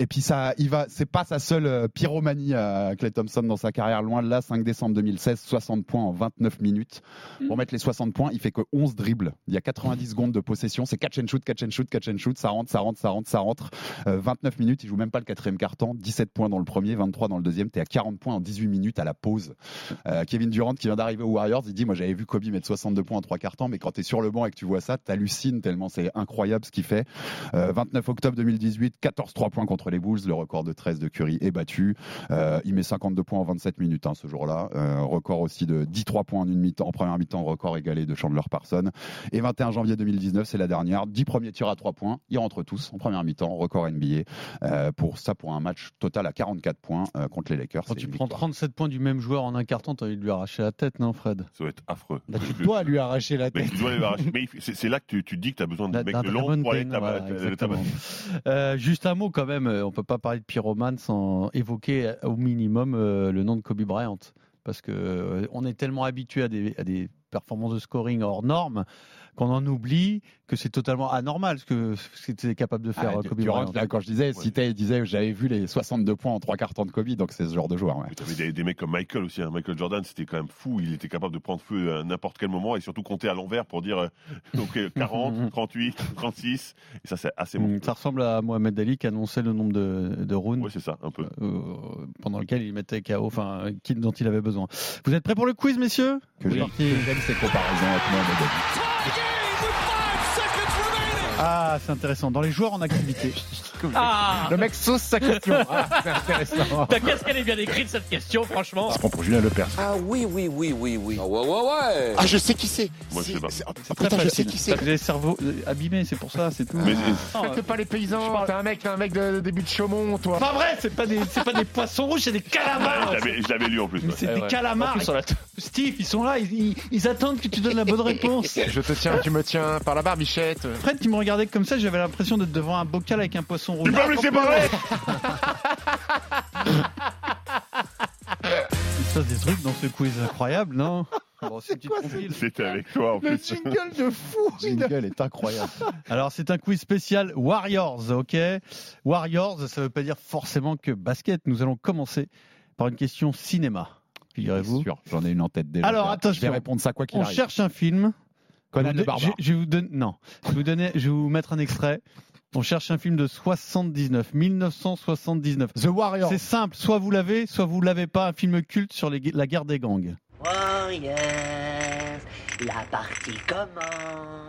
et puis ça, il va, c'est pas sa seule euh, pyromanie à Clay Thompson dans sa carrière, loin de là. 5 décembre 2016, 60 points en 29 minutes. Pour mettre les 60 points, il fait que 11 dribbles. Il y a 90 secondes de possession. C'est catch and shoot, catch and shoot, catch and shoot. Ça rentre, ça rentre, ça rentre, ça rentre. Euh, 29 minutes. Il joue même pas le quatrième carton. 17 points dans le premier, 23 dans le deuxième. T'es à 40 points en 18 minutes à la pause. Euh, Kevin Durant qui vient d'arriver aux Warriors, il dit moi j'avais vu Kobe mettre 62 points en trois quarts temps, mais quand t'es sur le banc et que tu vois ça, t'hallucines tellement c'est incroyable ce qu'il fait. Euh, 29 octobre 2018, 14 3 points contre les Bulls, le record de 13 de Curry est battu. Euh, il met 52 points en 27 minutes hein, ce jour-là. Euh, record aussi de 10 3 points en une mi-temps, en première mi-temps, record égalé de Chandler Parsons. Et 21 janvier 2019, c'est la dernière, 10 premiers tirs à 3 points, ils rentrent tous en première mi-temps, record NBA. Euh, pour ça, pour un match total à 44 points euh, contre les Lakers.
Quand
c'est
tu prends
victoire.
37 points du même joueur en un carton, t'as envie de lui arracher la tête, non, Fred?
Ça va être affreux.
Bah, tu dois lui arracher la
Mais
tête.
tu dois les arracher. Mais il- c'est c'est là que tu, tu dis que tu as besoin de de long pour aller
voilà. Euh, juste un mot quand même, euh, on peut pas parler de pyromane sans évoquer euh, au minimum euh, le nom de Kobe Bryant. Parce que euh, on est tellement habitué à des, à des performances de scoring hors normes qu'on en oublie que c'est totalement anormal ce que ce qu'était capable de faire
Ah,
euh, Kobe
Durant,
Bryant.
là, quand je disais, citait, il disait j'avais vu les 62 points en trois quarts de Kobe, donc c'est ce genre de joueur. ouais.
Tu avais des, des mecs comme Michael aussi. hein. Michael Jordan, c'était quand même fou. Il était capable de prendre feu à n'importe quel moment et surtout compter à l'envers pour dire euh, donc, euh, 40, 38, 36. Et ça, c'est assez bon.
Mm, Ça ressemble à Mohamed Ali qui annonçait le nombre de, de rounds
Oui, c'est ça, un peu.
euh, pendant lequel il mettait KO, enfin, euh, dont il avait besoin. Vous êtes prêts pour le quiz, messieurs?
Que
Oui.
j'aime ces comparaisons avec Mohamed Ali.
Ah, c'est intéressant. Dans les joueurs en activité.
Ah
Le mec sauce sa question. Ah, c'est intéressant.
Bah, Qu'est-ce qu'elle est bien écrite cette question, franchement
prends pour Julien Lepers.
Ah oui, oui, oui, oui, oui. Ah ouais, ouais, ouais.
Ah, je sais qui c'est.
Moi, je sais pas.
C'est-
C'est très
putain, je sais
facile.
qui c'est.
Vous avez le cerveau euh, abîmé, c'est pour ça, c'est tout.
Mais-
Non,
Faites pas les paysans. T'es un mec, t'es un mec de début de Chaumont, toi.
Pas vrai, c'est pas des, c'est pas des poissons rouges, c'est des calamars.
Je l'avais- lu en plus.
C'est
Eh
des calamars. Steve, ils sont là, ils, attendent que tu donnes la bonne réponse.
Je te tiens, tu me tiens par la barbichette.
Fred, tu me regardais comme ça, j'avais l'impression d'être devant un bocal avec un poisson rouge.
Tu peux me laisser parler
Il se passe des trucs dans ce quiz incroyable, non Bon, c'est une petite compile.
C'était avec toi en
Le
plus.
jingle de fou.
Jingle est incroyable.
Alors, c'est un quiz spécial Warriors, ok Warriors, ça veut pas dire forcément que basket. Nous allons commencer par une question cinéma. Figurez-vous.
Sûr, j'en ai une en tête déjà.
Alors, attention.
Je vais répondre ça quoi qu'il
On
arrive.
cherche un film.
Conan
Je-
le barbare.
Je, je vais vous donner, non, je vous donner, je vais vous mettre un extrait. On cherche un film de 79, 1979.
The Warrior.
C'est simple, soit vous l'avez, soit vous l'avez pas. Un film culte sur les- la guerre des gangs.
Warriors, la partie commence.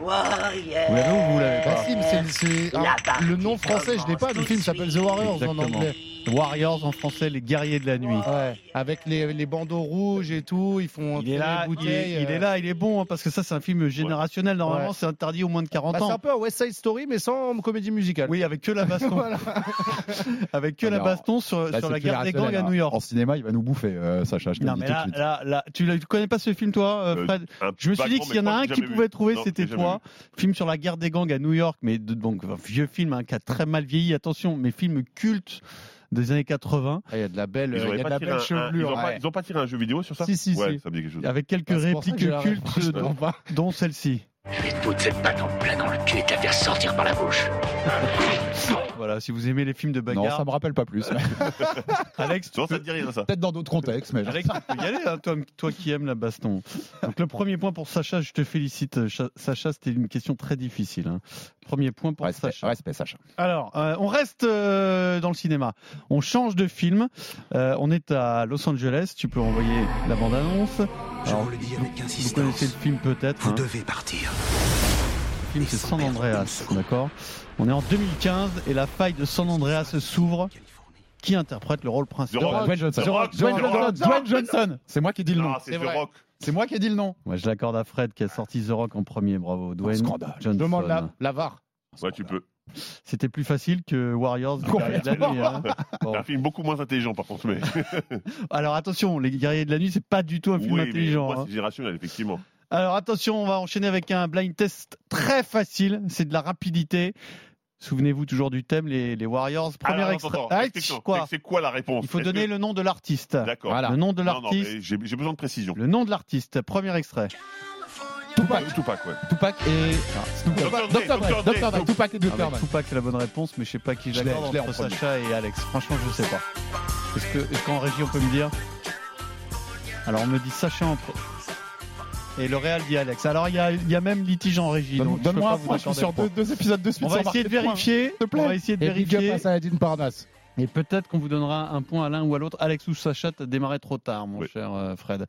Warriors.
Vous l'avez ou vous l'avez
Bah
pas
si, mais c'est- c'est-
La partie
le nom français, je l'ai pas. Le film s'appelle The. Warriors en anglais.
Warriors en français, les guerriers de la nuit.
Ouais, avec les, les bandeaux rouges et tout, ils font
Il est là, il est, il
euh.
est là, il est bon hein, parce que ça c'est un film générationnel. Normalement
Ouais.
c'est interdit au moins de 40
Bah, c'est
ans.
un peu un West Side Story, mais sans comédie musicale.
Oui, avec que la baston,
Voilà.
avec que la baston sur,
Là,
sur
c'est
la guerre des gangs à
hein.
New York.
En cinéma, il va nous bouffer, euh, Sacha. Je te
Non mais là, là, là, tu, tu connais pas ce film toi, euh,
Euh,
Fred Je me suis dit s'il y en a un qui pouvait trouver, c'était fois. Film sur la guerre des gangs à New York, mais donc vieux film hein, qui a très mal vieilli. Attention, mais film culte des années 80.
Ah, Il y a de la belle,
Ils
il y a de
pas
la belle
un- un- ils
chevelure.
ont pas-
ouais.
ils ont pas tiré un jeu vidéo sur ça
Si, si,
Ouais,
si.
ça me dit quelque chose.
Avec quelques
Bah,
répliques
que
cultes, dont,
pas.
dont celle-ci.
Je vais te foutre cette patte en plein dans le cul et te la faire sortir par la bouche.
Voilà, si vous aimez les films de
Non,
bagarre,
ça me rappelle pas plus.
Alex, tu
Non, ça
peux-
te dit rien, ça.
Peut-être dans d'autres contextes, mais
Alex, tu peux y aller, hein, toi, toi qui aimes la baston. Donc le premier point pour Sacha, je te félicite. Cha- Sacha, c'était une question très difficile. hein. Premier point pour
respect,
Sacha.
respect, Sacha.
Alors, euh, on reste euh, dans le cinéma. On change de film. Euh, on est à Los Angeles. Tu peux envoyer la bande-annonce.
Je
Alors,
vous le dis avec
vous
insistance.
connaissez le film peut-être.
Vous
hein.
devez partir.
Film, c'est San Andreas. D'accord On est en 2015 et la faille de San Andreas s'ouvre. Qui interprète le rôle principal.
Dwayne Johnson.
The Rock,
Dwayne Johnson.
Rock.
Dwayne Johnson. C'est moi qui dis le nom.
Ah, c'est The Rock.
C'est moi qui ai dit le nom.
Ouais, je l'accorde à Fred qui a sorti The Rock en premier. Bravo. Dwayne. Johnson.
Demande la, la VAR.
Ouais, tu peux.
C'était plus facile que Warriors les Guerriers de la nuit. hein. Bon.
Un film beaucoup moins intelligent, par contre. Mais...
Alors attention, les Guerriers de la nuit, c'est pas du tout un film
oui, mais
intelligent.
moi,
hein.
c'est générationnel, effectivement.
Alors attention, on va enchaîner avec un blind test très facile. C'est de la rapidité. Souvenez-vous toujours du thème, les, les Warriors. Premier extrait. Ah, quoi
C'est- quoi la réponse?
Il faut donner
que-
le nom de l'artiste.
D'accord.
Le nom de
Non, non,
l'artiste.
j'ai besoin de précision.
Le nom de l'artiste. Premier extrait.
Tupac. Tupac, ouais.
Tupac et Snoop Dogg.
Dr. Dre.
Dre, Tupac et Dr. Dre.
Tupac, c'est la bonne réponse, mais je sais pas qui j'accorde
en
entre. Sacha et Alex. Franchement, je sais pas. Est-ce que, est-ce qu'en régie, on peut me dire? Alors, on me dit Sacha en pre- Et le Real dit Alex. Alors, il y a, il y a même litige en régie. donc
Donne-
peux
Donne-moi un point, je suis sur deux, deux épisodes de suite.
On va essayer de vérifier.
te plaît.
On va essayer de
Et up
vérifier.
à Saladin Parnasse.
Et peut-être qu'on vous donnera un point à l'un ou à l'autre. Alex ou Sacha, t'as démarré trop tard, mon
Oui.
cher euh, Fred.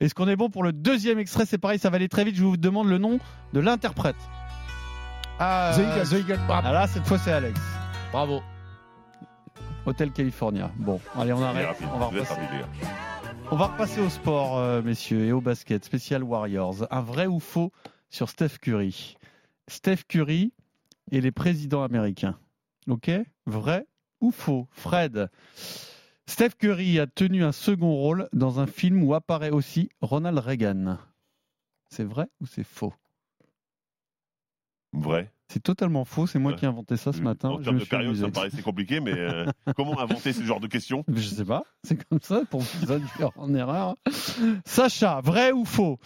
Est-ce qu'on est bon pour le deuxième extrait? C'est pareil, ça va aller très vite. Je vous demande le nom de l'interprète.
Ah, The Eagle, The Eagle.
Ah là, cette fois, c'est Alex.
Bravo.
Hôtel California. Bon, allez, on arrête.
rapide.
On va repasser. On va repasser au sport, euh, messieurs, et au basket. Spécial Warriors. Un vrai ou faux sur Steph Curry? Steph Curry et les présidents américains. Ok? Vrai ou faux? Fred Steph Curry a tenu un second rôle dans un film où apparaît aussi Ronald Reagan. C'est vrai ou c'est faux?
Vrai.
C'est totalement faux, c'est moi
Ouais.
qui ai inventé ça ce matin.
En termes
me
de période,
amusé.
ça me paraissait compliqué, mais euh, comment inventer ce genre de questions?
Je sais pas, c'est comme ça pour vous induire en erreur. Sacha, vrai ou faux?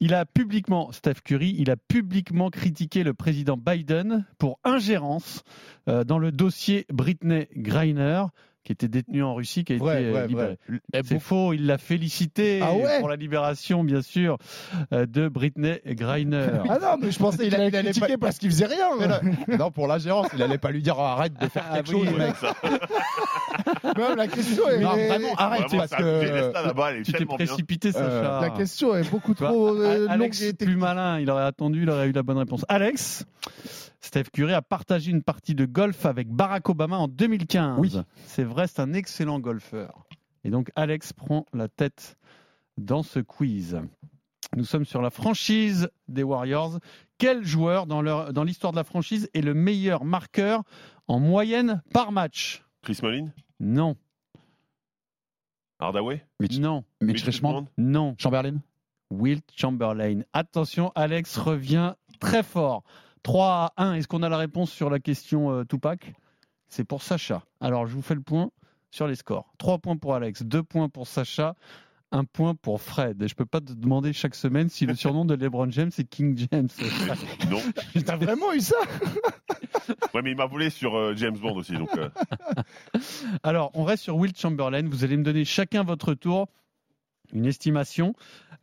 Il a publiquement, Steph Curry, il a publiquement critiqué le président Biden pour ingérence euh, dans le dossier Britney Griner qui était détenu en Russie, qui a
Vrai,
été euh,
vrai,
libéré. C'est faux, il l'a félicité
Ah ouais
pour la libération, bien sûr, euh, de Britney Griner.
Ah non, mais je pensais qu'il allait critiquer
pas-
parce qu'il faisait rien.
Mais non, pour la gérance, il allait pas lui dire arrête de faire
Ah
quelque
oui,
chose, mec.
Même la question est.
Non, vraiment, arrête
Vraiment,
parce
ça-
que.
Tu t'es
bien.
précipité, Sacha.
Euh,
La question est beaucoup trop euh,
A- Alex
longue et
plus malin, il aurait attendu, il aurait eu la bonne réponse. Alex, Steph Curry a partagé une partie de golf avec Barack Obama en 2015.
Oui.
C'est vrai, c'est un excellent golfeur. Et donc Alex prend la tête dans ce quiz. Nous sommes sur la franchise des Warriors. Quel joueur dans leur- dans l'histoire de la franchise est le meilleur marqueur en moyenne par match?
Chris Mullin?
Non,
Hardaway?
Mitch,
non,
Mitch Richmond,
non.
Chamberlain?
Wilt Chamberlain. Attention, Alex revient très fort. 3 à 1. Est-ce qu'on a la réponse sur la question euh, Tupac? C'est pour Sacha. Alors, je vous fais le point sur les scores. 3 points pour Alex, 2 points pour Sacha, 1 point pour Fred. Et je peux pas te demander chaque semaine si le surnom de LeBron James c'est King James.
Non.
T'as vraiment eu ça
Ouais, mais il m'a volé sur euh, James Bond aussi, donc. euh,
Alors, on reste sur Wilt Chamberlain. Vous allez me donner chacun votre tour une estimation.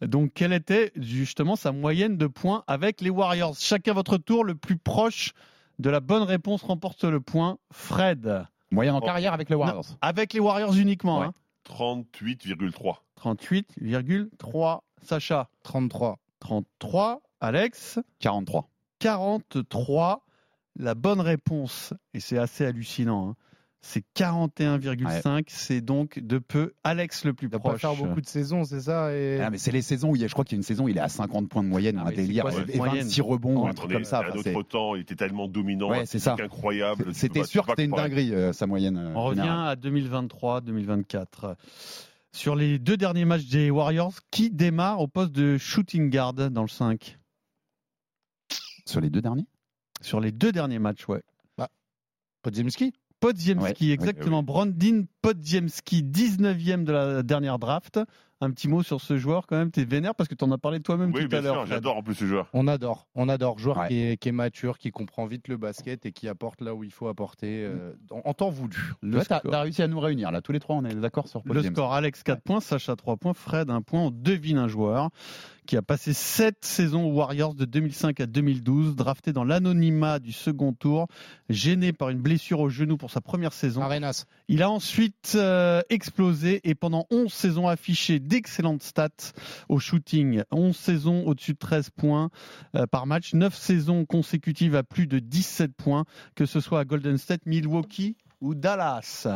Donc, quelle était justement sa moyenne de points avec les Warriors? Chacun votre tour, le plus proche de la bonne réponse remporte le point. Fred.
Moyen en
Oh.
carrière avec les Warriors.
Avec les Warriors uniquement.
Ouais.
hein.
38,3.
38,3. Sacha.
33.
33. Alex.
43.
43. La bonne réponse, et c'est assez hallucinant, hein, c'est 41,5. C'est donc de peu Alex le plus
Il va
proche.
pas faire beaucoup de saisons, c'est ça et...
Ah, mais c'est les saisons où il y a, je crois qu'il y a une saison où il est à 50 points de moyenne,
Ah
un délire,
quoi
cette
et
moyenne
26 rebonds, un truc comme ça.
à
c'est-
temps, il était tellement dominant,
Ouais, c'est ça.
incroyable.
C'était sûr que c'était une dinguerie, euh, sa moyenne. euh,
On revient à 2023-2024. Sur les deux derniers matchs des Warriors, qui démarre au poste de shooting guard dans le 5
Sur les deux derniers?
Sur les deux derniers matchs, ouais.
Podziemski?
Podziemski,
Ouais,
exactement. Brandin Podziemski, 19e de la dernière draft. Un petit mot sur ce joueur quand même. T'es vénère parce que t'en as parlé toi-même
Oui,
tout
bien
à l'heure.
j'adore en plus ce joueur.
On adore, on adore. Joueur
Ouais.
qui, est, qui est mature, qui comprend vite le basket et qui apporte là où il faut apporter euh, en, temps voulu.
Le
Ouais, t'as t'as réussi à nous réunir là, tous les trois, on est d'accord sur Paul
Le
James.
score, Alex 4 points, Sacha 3 points, Fred 1 point. On devine un joueur qui a passé 7 saisons aux Warriors de 2005 à 2012, drafté dans l'anonymat du second tour, gêné par une blessure au genou pour sa première saison.
Arenas.
Il a ensuite euh, explosé et pendant 11 saisons affiché d'excellentes stats au shooting. 11 saisons au-dessus de 13 points euh, par match, 9 saisons consécutives à plus de 17 points, que ce soit à Golden State, Milwaukee ou Dallas.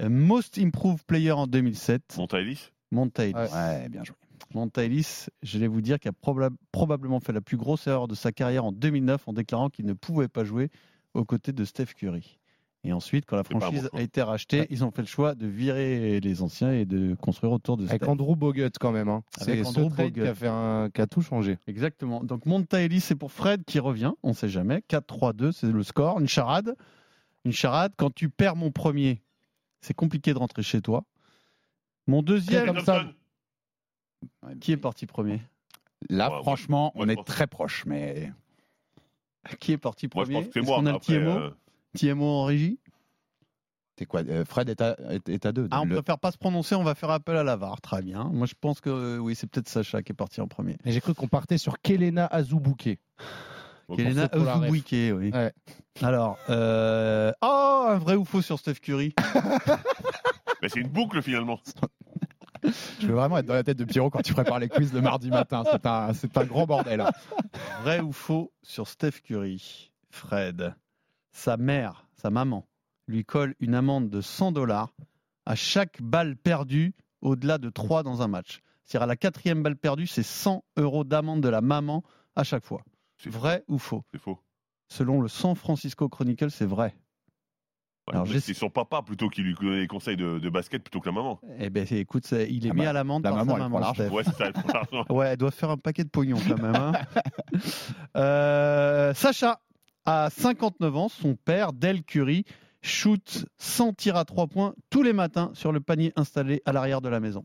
Euh, Most Improved Player en 2007,
Monta Ellis
Monta Ellis.
Ouais, bien joué.
Monta Ellis, je vais vous dire, qu'il a probab- probablement fait la plus grosse erreur de sa carrière en 2009 en déclarant qu'il ne pouvait pas jouer aux côtés de Steph Curry. Et ensuite, quand la franchise a été rachetée, ils ont fait le choix de virer les anciens et de construire autour de
Avec. Andrew Bogut quand même. Hein.
Avec
C'est
Andrew
ce
Bogut.
qui a, fait un, qui a tout changé.
Exactement. Donc Monta Ellis, c'est pour Fred qui revient, on ne sait jamais. 4-3-2, c'est le score. Une charade. Une charade. Quand tu perds mon premier, c'est compliqué de rentrer chez toi. Mon deuxième,
Comme ça.
qui est parti premier?
Là,
Ouais,
franchement, on est
pense-
très proche, mais
Qui est parti
Moi, je
premier?
pense que c'est
Est-ce
moi.
qu'on a le
Après,
TMO
euh,
TMO en régie
c'est quoi euh, Fred est à, est, est à deux.
Ah, on
Le-
préfère pas se prononcer, on va faire appel à la VAR. Très bien. Moi, je pense que euh, oui, c'est peut-être Sacha qui est parti en premier.
J'ai cru qu'on partait sur Kelena
bon,
Kelena. Ozubuike, oui.
Ouais.
Alors, euh... oh, un vrai ou faux sur Steph Curry
mais c'est une boucle finalement.
Je veux vraiment être dans la tête de Pierrot quand tu prépares les quiz le mardi matin. C'est un, c'est un grand bordel.
Vrai ou faux sur Steph Curry Fred, sa mère, sa maman, lui colle une amende de 100 dollars à chaque balle perdue au-delà de 3 dans un match. C'est-à-dire à la quatrième balle perdue, c'est 100 euros d'amende de la maman à chaque fois.
C'est faux.
Vrai ou faux?
C'est faux.
Selon le San Francisco Chronicle, c'est vrai.
Ouais,
Alors,
c'est son papa plutôt qui lui donnait les conseils de, de basket plutôt que la maman.
Eh ben, écoute, c'est- il est
Ah
mis
bah,
à l'amende
la
par
maman,
sa
elle prend
maman. Steph.
Ouais, ça, elle.
Ouais, elle doit faire un paquet de pognon quand même. hein. Euh, Sacha, à 59 ans, son père, Del Curry, shoot 100 tirs à 3 points tous les matins sur le panier installé à l'arrière de la maison.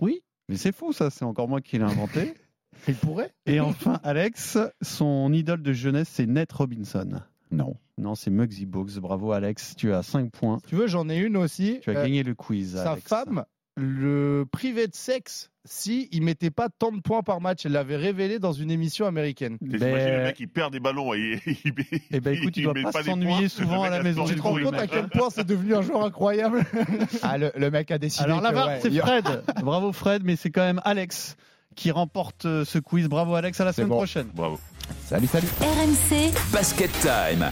Oui, mais c'est fou ça, c'est encore moi qui l'ai inventé.
Il pourrait
Et enfin, Alex, son idole de jeunesse, c'est Nate Robinson.
Non.
Non, c'est Muggsy Bogues. Bravo Alex, tu as 5 points.
Tu veux, j'en ai une aussi.
Tu as
Euh,
gagné le quiz.
Sa
Alex.
femme le privé de sexe si il mettait pas tant de points par match. Elle l'avait révélé dans une émission américaine.
Ben-
le mec il perd des ballons et il,
Eh ben écoute, il doit pas s'ennuyer souvent à la maison.
Tu te rends compte à
mec.
quel point c'est devenu un joueur incroyable?
Ah, le, le mec a décidé.
Alors VAR,
ouais,
c'est Fred. Bravo Fred, mais c'est quand même Alex qui remporte euh, ce quiz. Bravo Alex, à la semaine
bon.
prochaine.
Bravo.
Salut, salut.
RMC
Basket Time.